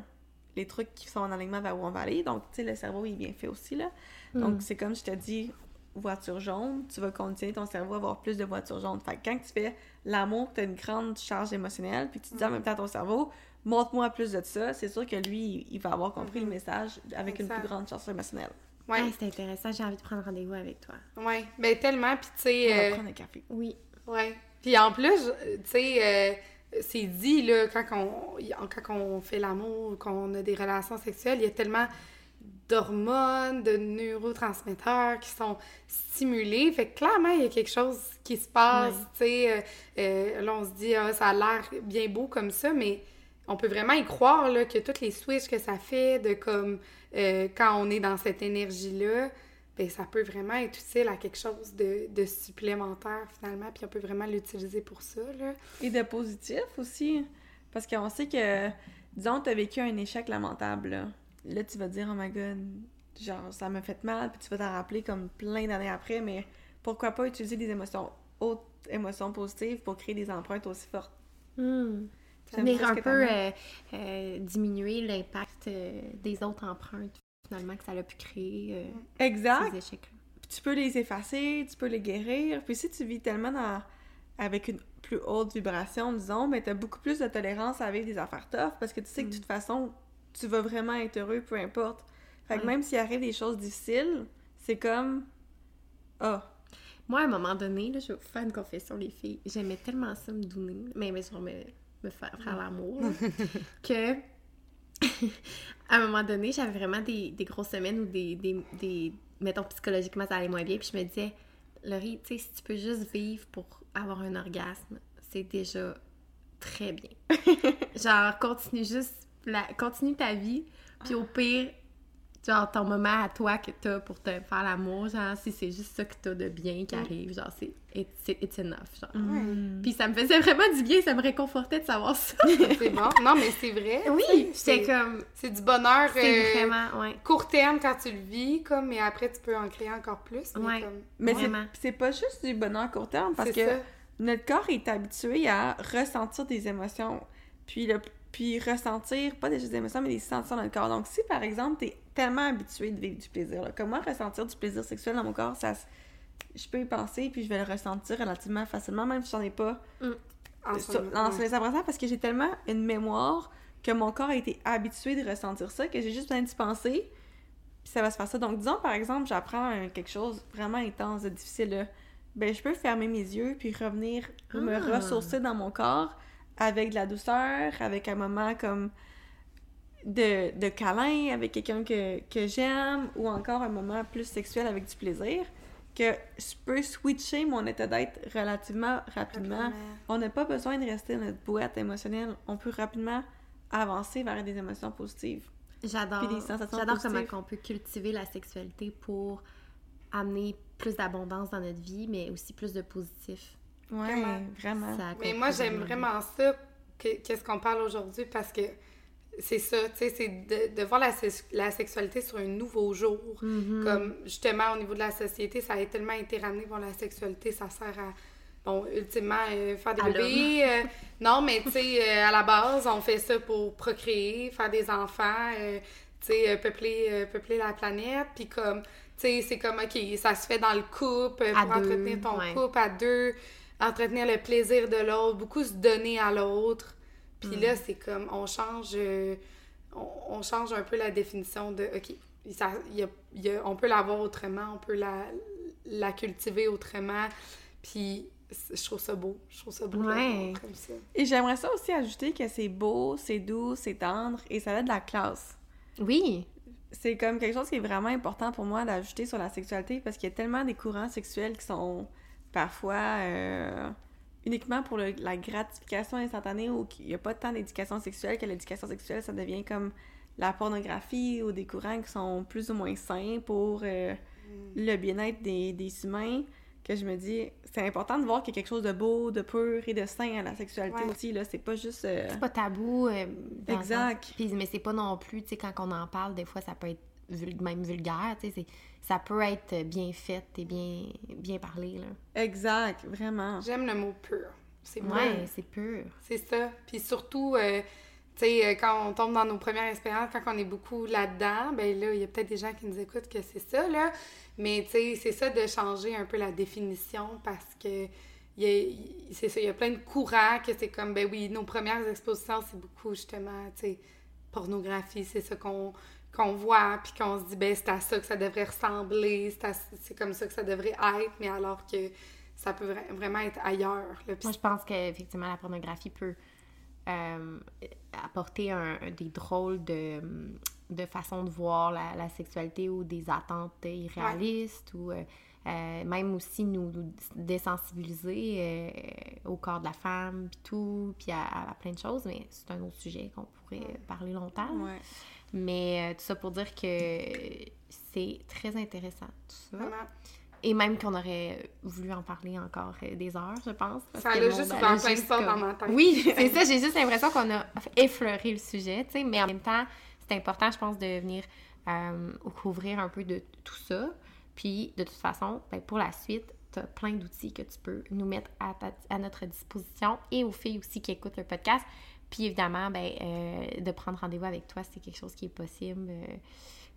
[SPEAKER 4] les trucs qui sont en alignement vers où on va aller. Donc, tu sais, le cerveau il est bien fait aussi, là. Donc, c'est comme je te dis, voiture jaune, tu vas conditionner ton cerveau à avoir plus de voitures jaunes. Fait que quand tu fais l'amour, tu as une grande charge émotionnelle, puis tu dis en même temps à ton cerveau, montre-moi plus de ça, c'est sûr que lui, il va avoir compris le message avec une plus grande charge émotionnelle.
[SPEAKER 3] Ouais,
[SPEAKER 2] Ouais, c'est intéressant. J'ai envie de prendre rendez-vous avec toi.
[SPEAKER 3] ouais. Ben tellement, puis tu
[SPEAKER 4] On
[SPEAKER 3] sais...
[SPEAKER 4] va
[SPEAKER 3] euh,
[SPEAKER 4] prendre un café.
[SPEAKER 2] Oui.
[SPEAKER 3] Ouais. Puis en plus, je- tu sais, euh, c'est dit, là, quand on, quand on fait l'amour, qu'on a des relations sexuelles, il y a tellement d'hormones, de neurotransmetteurs qui sont stimulés. Fait que clairement, il y a quelque chose qui se passe, tu sais. euh, euh, là, on se dit, ah, ça a l'air bien beau comme ça, mais on peut vraiment y croire, là, que toutes les switches que ça fait, de comme, euh, quand on est dans cette énergie-là, ben, ça peut vraiment être utile à quelque chose de, de supplémentaire, finalement, puis on peut vraiment l'utiliser pour ça, là.
[SPEAKER 4] Et de positif aussi. Parce qu'on sait que, disons, t'as vécu un échec lamentable, là. Là, tu vas te dire, oh my god, genre, ça m'a fait mal, puis tu vas t'en rappeler comme plein d'années après, mais pourquoi pas utiliser des émotions, autres émotions positives pour créer des empreintes aussi fortes?
[SPEAKER 2] Hmm.
[SPEAKER 4] J'aime
[SPEAKER 2] Venir un peu euh, euh, diminuer l'impact euh, des autres empreintes, finalement, que ça a pu créer euh,
[SPEAKER 4] Exact.
[SPEAKER 2] ces échecs-là.
[SPEAKER 4] Puis tu peux les effacer, tu peux les guérir. Puis si tu vis tellement dans- avec une plus haute vibration, disons, mais t'as beaucoup plus de tolérance avec des affaires tough parce que tu sais que de toute façon, tu vas vraiment être heureux, peu importe. Fait que même s'il arrive des choses difficiles, c'est comme... Ah,
[SPEAKER 2] Moi, à un moment donné, là, je vais vous faire une confession, les filles. J'aimais tellement ça me donner, mais, mais genre me, me faire, faire l'amour, que à un moment donné, j'avais vraiment des, des grosses semaines où des, des, des- mettons, psychologiquement, ça allait moins bien. Puis je me disais, Laurie, tu sais, si tu peux juste vivre pour avoir un orgasme, c'est déjà très bien. genre, continue juste, la, continue ta vie. Puis au pire, genre, ton moment à toi que t'as pour te faire l'amour, genre, si c'est juste ça que t'as de bien qui arrive, genre, c'est it's, it's enough, genre.
[SPEAKER 4] Mm.
[SPEAKER 2] Puis ça me faisait vraiment du bien, ça me réconfortait de savoir ça.
[SPEAKER 3] C'est bon. Non, mais c'est vrai.
[SPEAKER 2] oui, c'est comme,
[SPEAKER 3] c'est du bonheur
[SPEAKER 2] c'est
[SPEAKER 3] euh,
[SPEAKER 2] vraiment, ouais.
[SPEAKER 3] court terme quand tu le vis, comme, mais après, tu peux en créer encore plus. Mais
[SPEAKER 2] Ouais.
[SPEAKER 3] comme,
[SPEAKER 4] Mais c'est- pas juste du bonheur à court terme parce que
[SPEAKER 3] ça.
[SPEAKER 4] notre corps est habitué à ressentir des émotions. Puis, le, puis ressentir, pas des émotions, mais des sensations dans le corps. Donc, si par exemple, t'es tellement habitué de vivre du plaisir, là, comment ressentir du plaisir sexuel dans mon corps, ça, je peux y penser, puis je vais le ressentir relativement facilement, même si j'en ai pas
[SPEAKER 3] En
[SPEAKER 4] sur-
[SPEAKER 3] moment,
[SPEAKER 4] dans
[SPEAKER 3] ouais.
[SPEAKER 4] les abrasants, parce que j'ai tellement une mémoire que mon corps a été habitué de ressentir ça, que j'ai juste besoin d'y penser, puis ça va se faire ça. Donc, disons, par exemple, j'apprends quelque chose vraiment intense, de difficile, là. ben, je peux fermer mes yeux, puis revenir me
[SPEAKER 2] Ah.
[SPEAKER 4] ressourcer dans mon corps avec de la douceur, avec un moment comme de, de câlin avec quelqu'un que, que j'aime, ou encore un moment plus sexuel avec du plaisir, que je peux switcher mon état d'être relativement rapidement.
[SPEAKER 3] Rapidement.
[SPEAKER 4] On n'a pas besoin de rester dans notre boîte émotionnelle. On peut rapidement avancer vers des émotions positives.
[SPEAKER 2] J'adore. J'adore comment on peut cultiver la sexualité pour amener plus d'abondance dans notre vie, mais aussi plus de positif.
[SPEAKER 4] Ouais,
[SPEAKER 3] Vraiment.
[SPEAKER 4] vraiment.
[SPEAKER 3] Mais moi, j'aime vraiment ça, que- qu'est-ce qu'on parle aujourd'hui, parce que c'est ça, tu sais, c'est de, de voir la, la sexualité sur un nouveau jour.
[SPEAKER 2] Mhm.
[SPEAKER 3] Comme, justement, au niveau de la société, ça a tellement été ramené, bon, la sexualité, ça sert à, bon, ultimement, euh, faire des
[SPEAKER 2] À
[SPEAKER 3] bébés. euh, non, mais, tu sais, euh, à la base, on fait ça pour procréer, faire des enfants, tu sais, peupler, peupler la planète, puis comme, tu sais, c'est comme, OK, ça se fait dans le couple,
[SPEAKER 2] À
[SPEAKER 3] pour
[SPEAKER 2] deux,
[SPEAKER 3] entretenir ton
[SPEAKER 2] ouais.
[SPEAKER 3] couple à deux, entretenir le plaisir de l'autre, beaucoup se donner à l'autre. Puis
[SPEAKER 2] Mm.
[SPEAKER 3] là, c'est comme, on change, euh, on, on change un peu la définition de, OK, ça, il y a- il y a- on peut l'avoir autrement, on peut la, la cultiver autrement. Puis je trouve ça beau. Je trouve ça beau
[SPEAKER 2] Ouais.
[SPEAKER 3] comme ça.
[SPEAKER 4] Et j'aimerais ça aussi ajouter que c'est beau, c'est doux, c'est tendre et ça a de la classe.
[SPEAKER 2] Oui.
[SPEAKER 4] C'est comme quelque chose qui est vraiment important pour moi d'ajouter sur la sexualité parce qu'il y a tellement des courants sexuels qui sont parfois euh, uniquement pour le- la gratification instantanée ou qu'il n'y a pas tant d'éducation sexuelle que l'éducation sexuelle, ça devient comme la pornographie ou des courants qui sont plus ou moins sains pour euh, le bien-être des, des humains. Que je me dis, c'est important de voir qu'il y a quelque chose de beau, de pur et de sain à la sexualité
[SPEAKER 3] Ouais.
[SPEAKER 4] aussi. Là, c'est pas juste. euh,
[SPEAKER 2] C'est pas tabou. euh, dans
[SPEAKER 4] Exact.
[SPEAKER 2] sens- Puis, mais c'est pas non plus, tu sais, quand on en parle, des fois, ça peut être vul- même vulgaire, tu sais. c'est- Ça peut être bien fait et bien, bien parlé, là.
[SPEAKER 4] Exact, vraiment.
[SPEAKER 3] J'aime le mot pur. C'est.
[SPEAKER 2] Ouais, c'est pur.
[SPEAKER 3] C'est ça. Puis surtout, euh, tu sais, euh, quand on tombe dans nos premières expériences, quand on est beaucoup là-dedans, ben là, il y a peut-être des gens qui nous écoutent que c'est ça, là. Mais tu sais, c'est ça de changer un peu la définition parce que il y a- il- c'est ça, il y a plein de courants que c'est comme, ben oui, nos premières expositions, c'est beaucoup justement, tu sais, pornographie, c'est ça qu'on qu'on voit, puis qu'on se dit, ben c'est à ça que ça devrait ressembler, c'est comme ça que ça devrait être, mais alors que ça peut vra- vraiment être ailleurs. Là.
[SPEAKER 2] Moi, je pense qu'effectivement, la pornographie peut euh, apporter un, un- des drôles de, de façon de voir la, la sexualité ou des attentes irréalistes ou euh, euh, même aussi nous, nous désensibiliser au corps de la femme, puis tout, puis à, à plein de choses, mais c'est un autre sujet qu'on pourrait parler longtemps.
[SPEAKER 4] Ouais.
[SPEAKER 2] Mais euh, tout ça pour dire que c'est très intéressant, tout ça.
[SPEAKER 3] Vraiment.
[SPEAKER 2] Et même qu'on aurait voulu en parler encore euh, des heures, je pense. parce
[SPEAKER 3] Ça
[SPEAKER 2] que
[SPEAKER 3] a
[SPEAKER 2] le
[SPEAKER 3] juste ouvert plein de portes dans ma tête.
[SPEAKER 2] Oui, c'est ça. J'ai juste l'impression qu'on a effleuré le sujet, tu sais. Mais en même temps, c'est important, je pense, de venir euh, couvrir un peu de tout ça. Puis, de toute façon, ben, pour la suite, tu as plein d'outils que tu peux nous mettre à, ta- à notre disposition et aux filles aussi qui écoutent le podcast. Puis, évidemment, ben, euh, de prendre rendez-vous avec toi, c'est quelque chose qui est possible euh,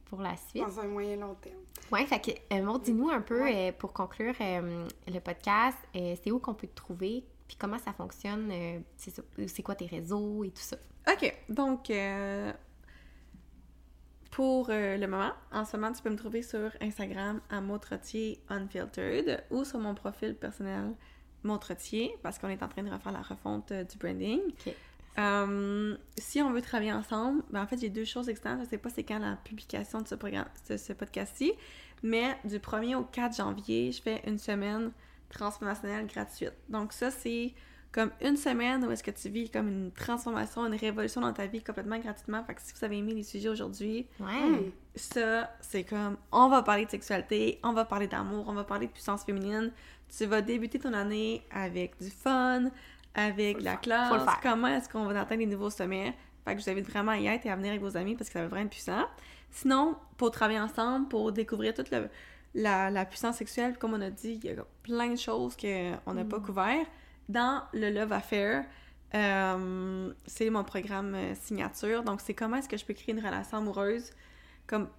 [SPEAKER 2] pour la suite.
[SPEAKER 3] Dans un moyen long terme.
[SPEAKER 2] Ouais, fait que, euh, Maud, dis-nous un peu, euh, pour conclure euh, le podcast, euh, c'est où qu'on peut te trouver, puis comment ça fonctionne, euh, c'est quoi tes réseaux et tout ça.
[SPEAKER 4] OK, donc euh, pour euh, le moment, en ce moment, tu peux me trouver sur Instagram à Mautretier Unfiltered ou sur mon profil personnel Mautretier parce qu'on est en train de refaire la refonte euh, du branding.
[SPEAKER 2] Ok.
[SPEAKER 4] Euh, si on veut travailler ensemble, ben en fait, j'ai deux choses externes. Je sais pas c'est quand la publication de ce, programme, de ce podcast-ci, mais du 1er au 4 janvier, je fais une semaine transformationnelle gratuite. Donc ça, c'est comme une semaine où est-ce que tu vis comme une transformation, une révolution dans ta vie complètement gratuitement. Fait que si vous avez aimé les sujets aujourd'hui,
[SPEAKER 2] Ouais.
[SPEAKER 4] Ça, c'est comme, on va parler de sexualité, on va parler d'amour, on va parler de puissance féminine. Tu vas débuter ton année avec du fun, avec la classe. Comment est-ce qu'on va atteindre les nouveaux sommets? Fait que je vous invite vraiment à y être et à venir avec vos amis parce que ça va vraiment être puissant. Sinon, pour travailler ensemble, pour découvrir toute le- la, la puissance sexuelle, comme on a dit, il y a plein de choses qu'on n'a pas
[SPEAKER 2] Mm.
[SPEAKER 4] couvert. Dans le Love Affair, euh, c'est mon programme euh, signature. Donc, c'est comment est-ce que je peux créer une relation amoureuse comme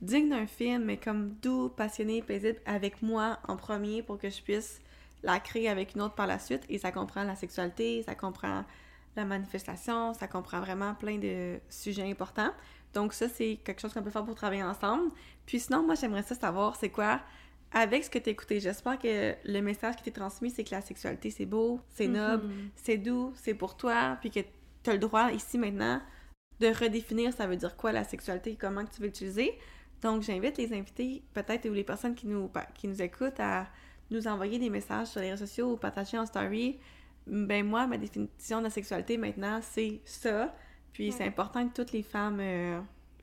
[SPEAKER 4] digne d'un film, mais comme doux, passionné, paisible avec moi en premier pour que je puisse la créer avec une autre par la suite. Et ça comprend la sexualité, ça comprend la manifestation, ça comprend vraiment plein de sujets importants. Donc ça, c'est quelque chose qu'on peut faire pour travailler ensemble. Puis sinon, moi, j'aimerais ça savoir, c'est quoi, avec ce que tu as écouté, j'espère que le message qui t'est transmis, c'est que la sexualité, c'est beau, c'est noble,
[SPEAKER 2] Mhm.
[SPEAKER 4] c'est doux, c'est pour toi, puis que tu as le droit ici maintenant de redéfinir ça veut dire quoi la sexualité, comment que tu veux l'utiliser. Donc j'invite les invités, peut-être, ou les personnes qui nous, qui nous écoutent à nous envoyer des messages sur les réseaux sociaux ou partager en story. Ben moi, ma définition de la sexualité maintenant, c'est ça. Puis c'est important que toutes les femmes euh,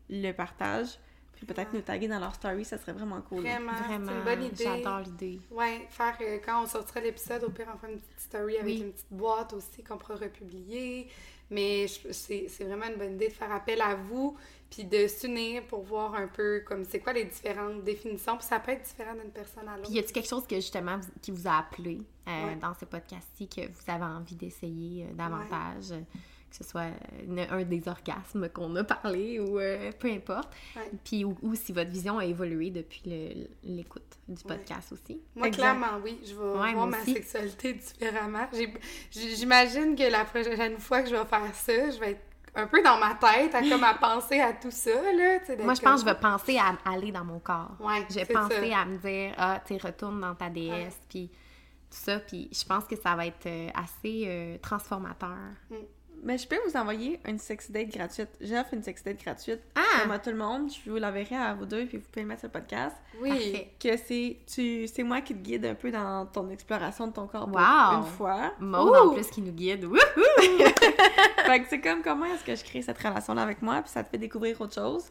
[SPEAKER 4] le partagent. Puis peut-être nous taguer dans leur story, ça serait vraiment cool.
[SPEAKER 3] Vraiment,
[SPEAKER 2] Vraiment,
[SPEAKER 3] c'est une bonne idée.
[SPEAKER 2] j'adore l'idée.
[SPEAKER 3] Ouais, faire euh, quand on sortira l'épisode, au pire, on fera une petite story avec
[SPEAKER 2] Oui.
[SPEAKER 3] une petite boîte aussi qu'on pourra republier. Mais c'est vraiment une bonne idée de faire appel à vous, puis de s'unir pour voir un peu comme c'est quoi les différentes définitions. Puis ça peut être différent d'une personne à l'autre.
[SPEAKER 2] Puis y a-t-il quelque chose que justement vous- qui vous a appelé euh,
[SPEAKER 3] Ouais.
[SPEAKER 2] dans ce podcast-ci que vous avez envie d'essayer euh, davantage, euh, que ce soit une- un des orgasmes qu'on a parlé ou euh, peu importe.
[SPEAKER 3] Ouais.
[SPEAKER 2] Puis ou, ou si votre vision a évolué depuis l'écoute du podcast aussi.
[SPEAKER 3] Moi,
[SPEAKER 4] Exact.
[SPEAKER 3] clairement, oui. Je vais voir ma sexualité différemment. J'imagine que la prochaine fois que je vais faire ça, je vais être un peu dans ma tête, à, comme à penser à tout ça, là.
[SPEAKER 2] Moi, je pense que je vais penser à aller dans mon corps.
[SPEAKER 3] Ouais,
[SPEAKER 2] Je vais penser
[SPEAKER 3] ça.
[SPEAKER 2] à me dire, ah, tu retourne dans ta déesse, puis tout ça. Puis je pense que ça va être euh, assez euh, transformateur.
[SPEAKER 4] Mais je peux vous envoyer une sex date gratuite. J'offre une sex date gratuite
[SPEAKER 2] Ah!
[SPEAKER 4] comme à tout le monde. Je vous l'enverrai à vous deux, puis vous pouvez le mettre sur le podcast.
[SPEAKER 3] Oui.
[SPEAKER 4] Que c'est tu c'est moi qui te guide un peu dans ton exploration de ton corps pour
[SPEAKER 2] Wow!
[SPEAKER 4] une fois.
[SPEAKER 2] Maud, en plus, qui nous guide. Wouhou!
[SPEAKER 4] fait que c'est comme comment est-ce que je crée cette relation-là avec moi, puis ça te fait découvrir autre chose.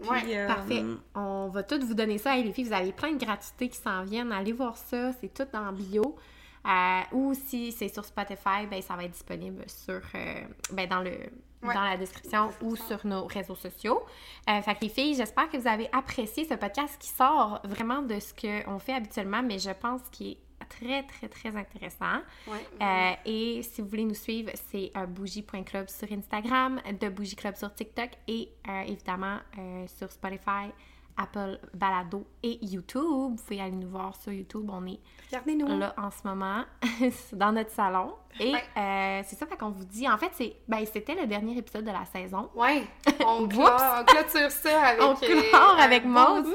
[SPEAKER 4] Puis,
[SPEAKER 3] Ouais,
[SPEAKER 4] euh,
[SPEAKER 2] Parfait. On va toutes vous donner ça. Hey, les filles, vous avez plein de gratuités qui s'en viennent. Allez voir ça. C'est tout la bio. Euh, ou si c'est sur Spotify, ben, ça va être disponible sur, euh, ben, dans, le,
[SPEAKER 3] Ouais.
[SPEAKER 2] dans la description ou sur nos réseaux sociaux. Euh, fait que les filles, j'espère que vous avez apprécié ce podcast qui sort vraiment de ce qu'on fait habituellement, mais je pense qu'il est très, très, très intéressant.
[SPEAKER 3] Ouais,
[SPEAKER 2] Euh, et si vous voulez nous suivre, c'est euh, bougie.club sur Instagram, de Bougie Club sur TikTok et évidemment sur Spotify, Apple Balado et YouTube. Vous pouvez aller nous voir sur YouTube. On est là en ce moment dans notre salon. Et
[SPEAKER 3] Ouais.
[SPEAKER 2] euh, c'est ça fait qu'on vous dit. En fait, c'est ben, c'était le dernier épisode de la saison.
[SPEAKER 3] Ouais, on, clore- on clôture ça avec,
[SPEAKER 2] On
[SPEAKER 3] euh,
[SPEAKER 2] clore
[SPEAKER 3] un
[SPEAKER 2] avec Maud.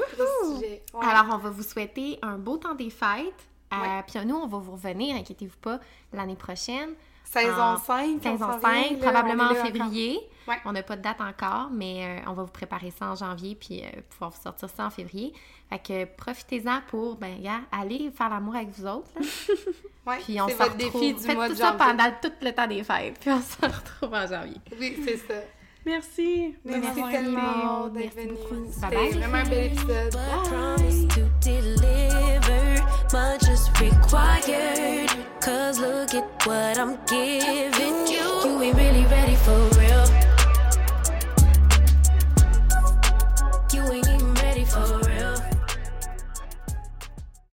[SPEAKER 3] Ouais.
[SPEAKER 2] Alors, on va vous souhaiter un beau temps des fêtes. Euh. Puis nous, on va vous revenir, inquiétez-vous pas, l'année prochaine.
[SPEAKER 3] Saison
[SPEAKER 2] en
[SPEAKER 3] 5.
[SPEAKER 2] Saison
[SPEAKER 3] on s'en
[SPEAKER 2] 5,
[SPEAKER 3] vient, là,
[SPEAKER 2] probablement en février.
[SPEAKER 3] Ouais.
[SPEAKER 2] On n'a pas de date encore, mais euh, on va vous préparer ça en janvier puis euh, pouvoir vous sortir ça en février. Fait que profitez-en pour, ben, gars, aller faire l'amour avec vous autres.
[SPEAKER 3] Ouais,
[SPEAKER 2] Puis on
[SPEAKER 3] c'est
[SPEAKER 2] se
[SPEAKER 3] votre
[SPEAKER 2] retrouve.
[SPEAKER 3] défi du
[SPEAKER 2] Faites
[SPEAKER 3] mois
[SPEAKER 2] tout
[SPEAKER 3] de
[SPEAKER 2] ça pendant tout le temps des fêtes. Puis on se retrouve en janvier.
[SPEAKER 3] Oui, c'est ça.
[SPEAKER 4] Merci.
[SPEAKER 3] Merci
[SPEAKER 2] Merci,
[SPEAKER 3] tellement d'être
[SPEAKER 2] beaucoup.
[SPEAKER 3] C'était
[SPEAKER 2] Bye bye.
[SPEAKER 3] vraiment un bel épisode.
[SPEAKER 1] to deliver. Much is required. Cause look at what I'm giving you. You ain't really ready for.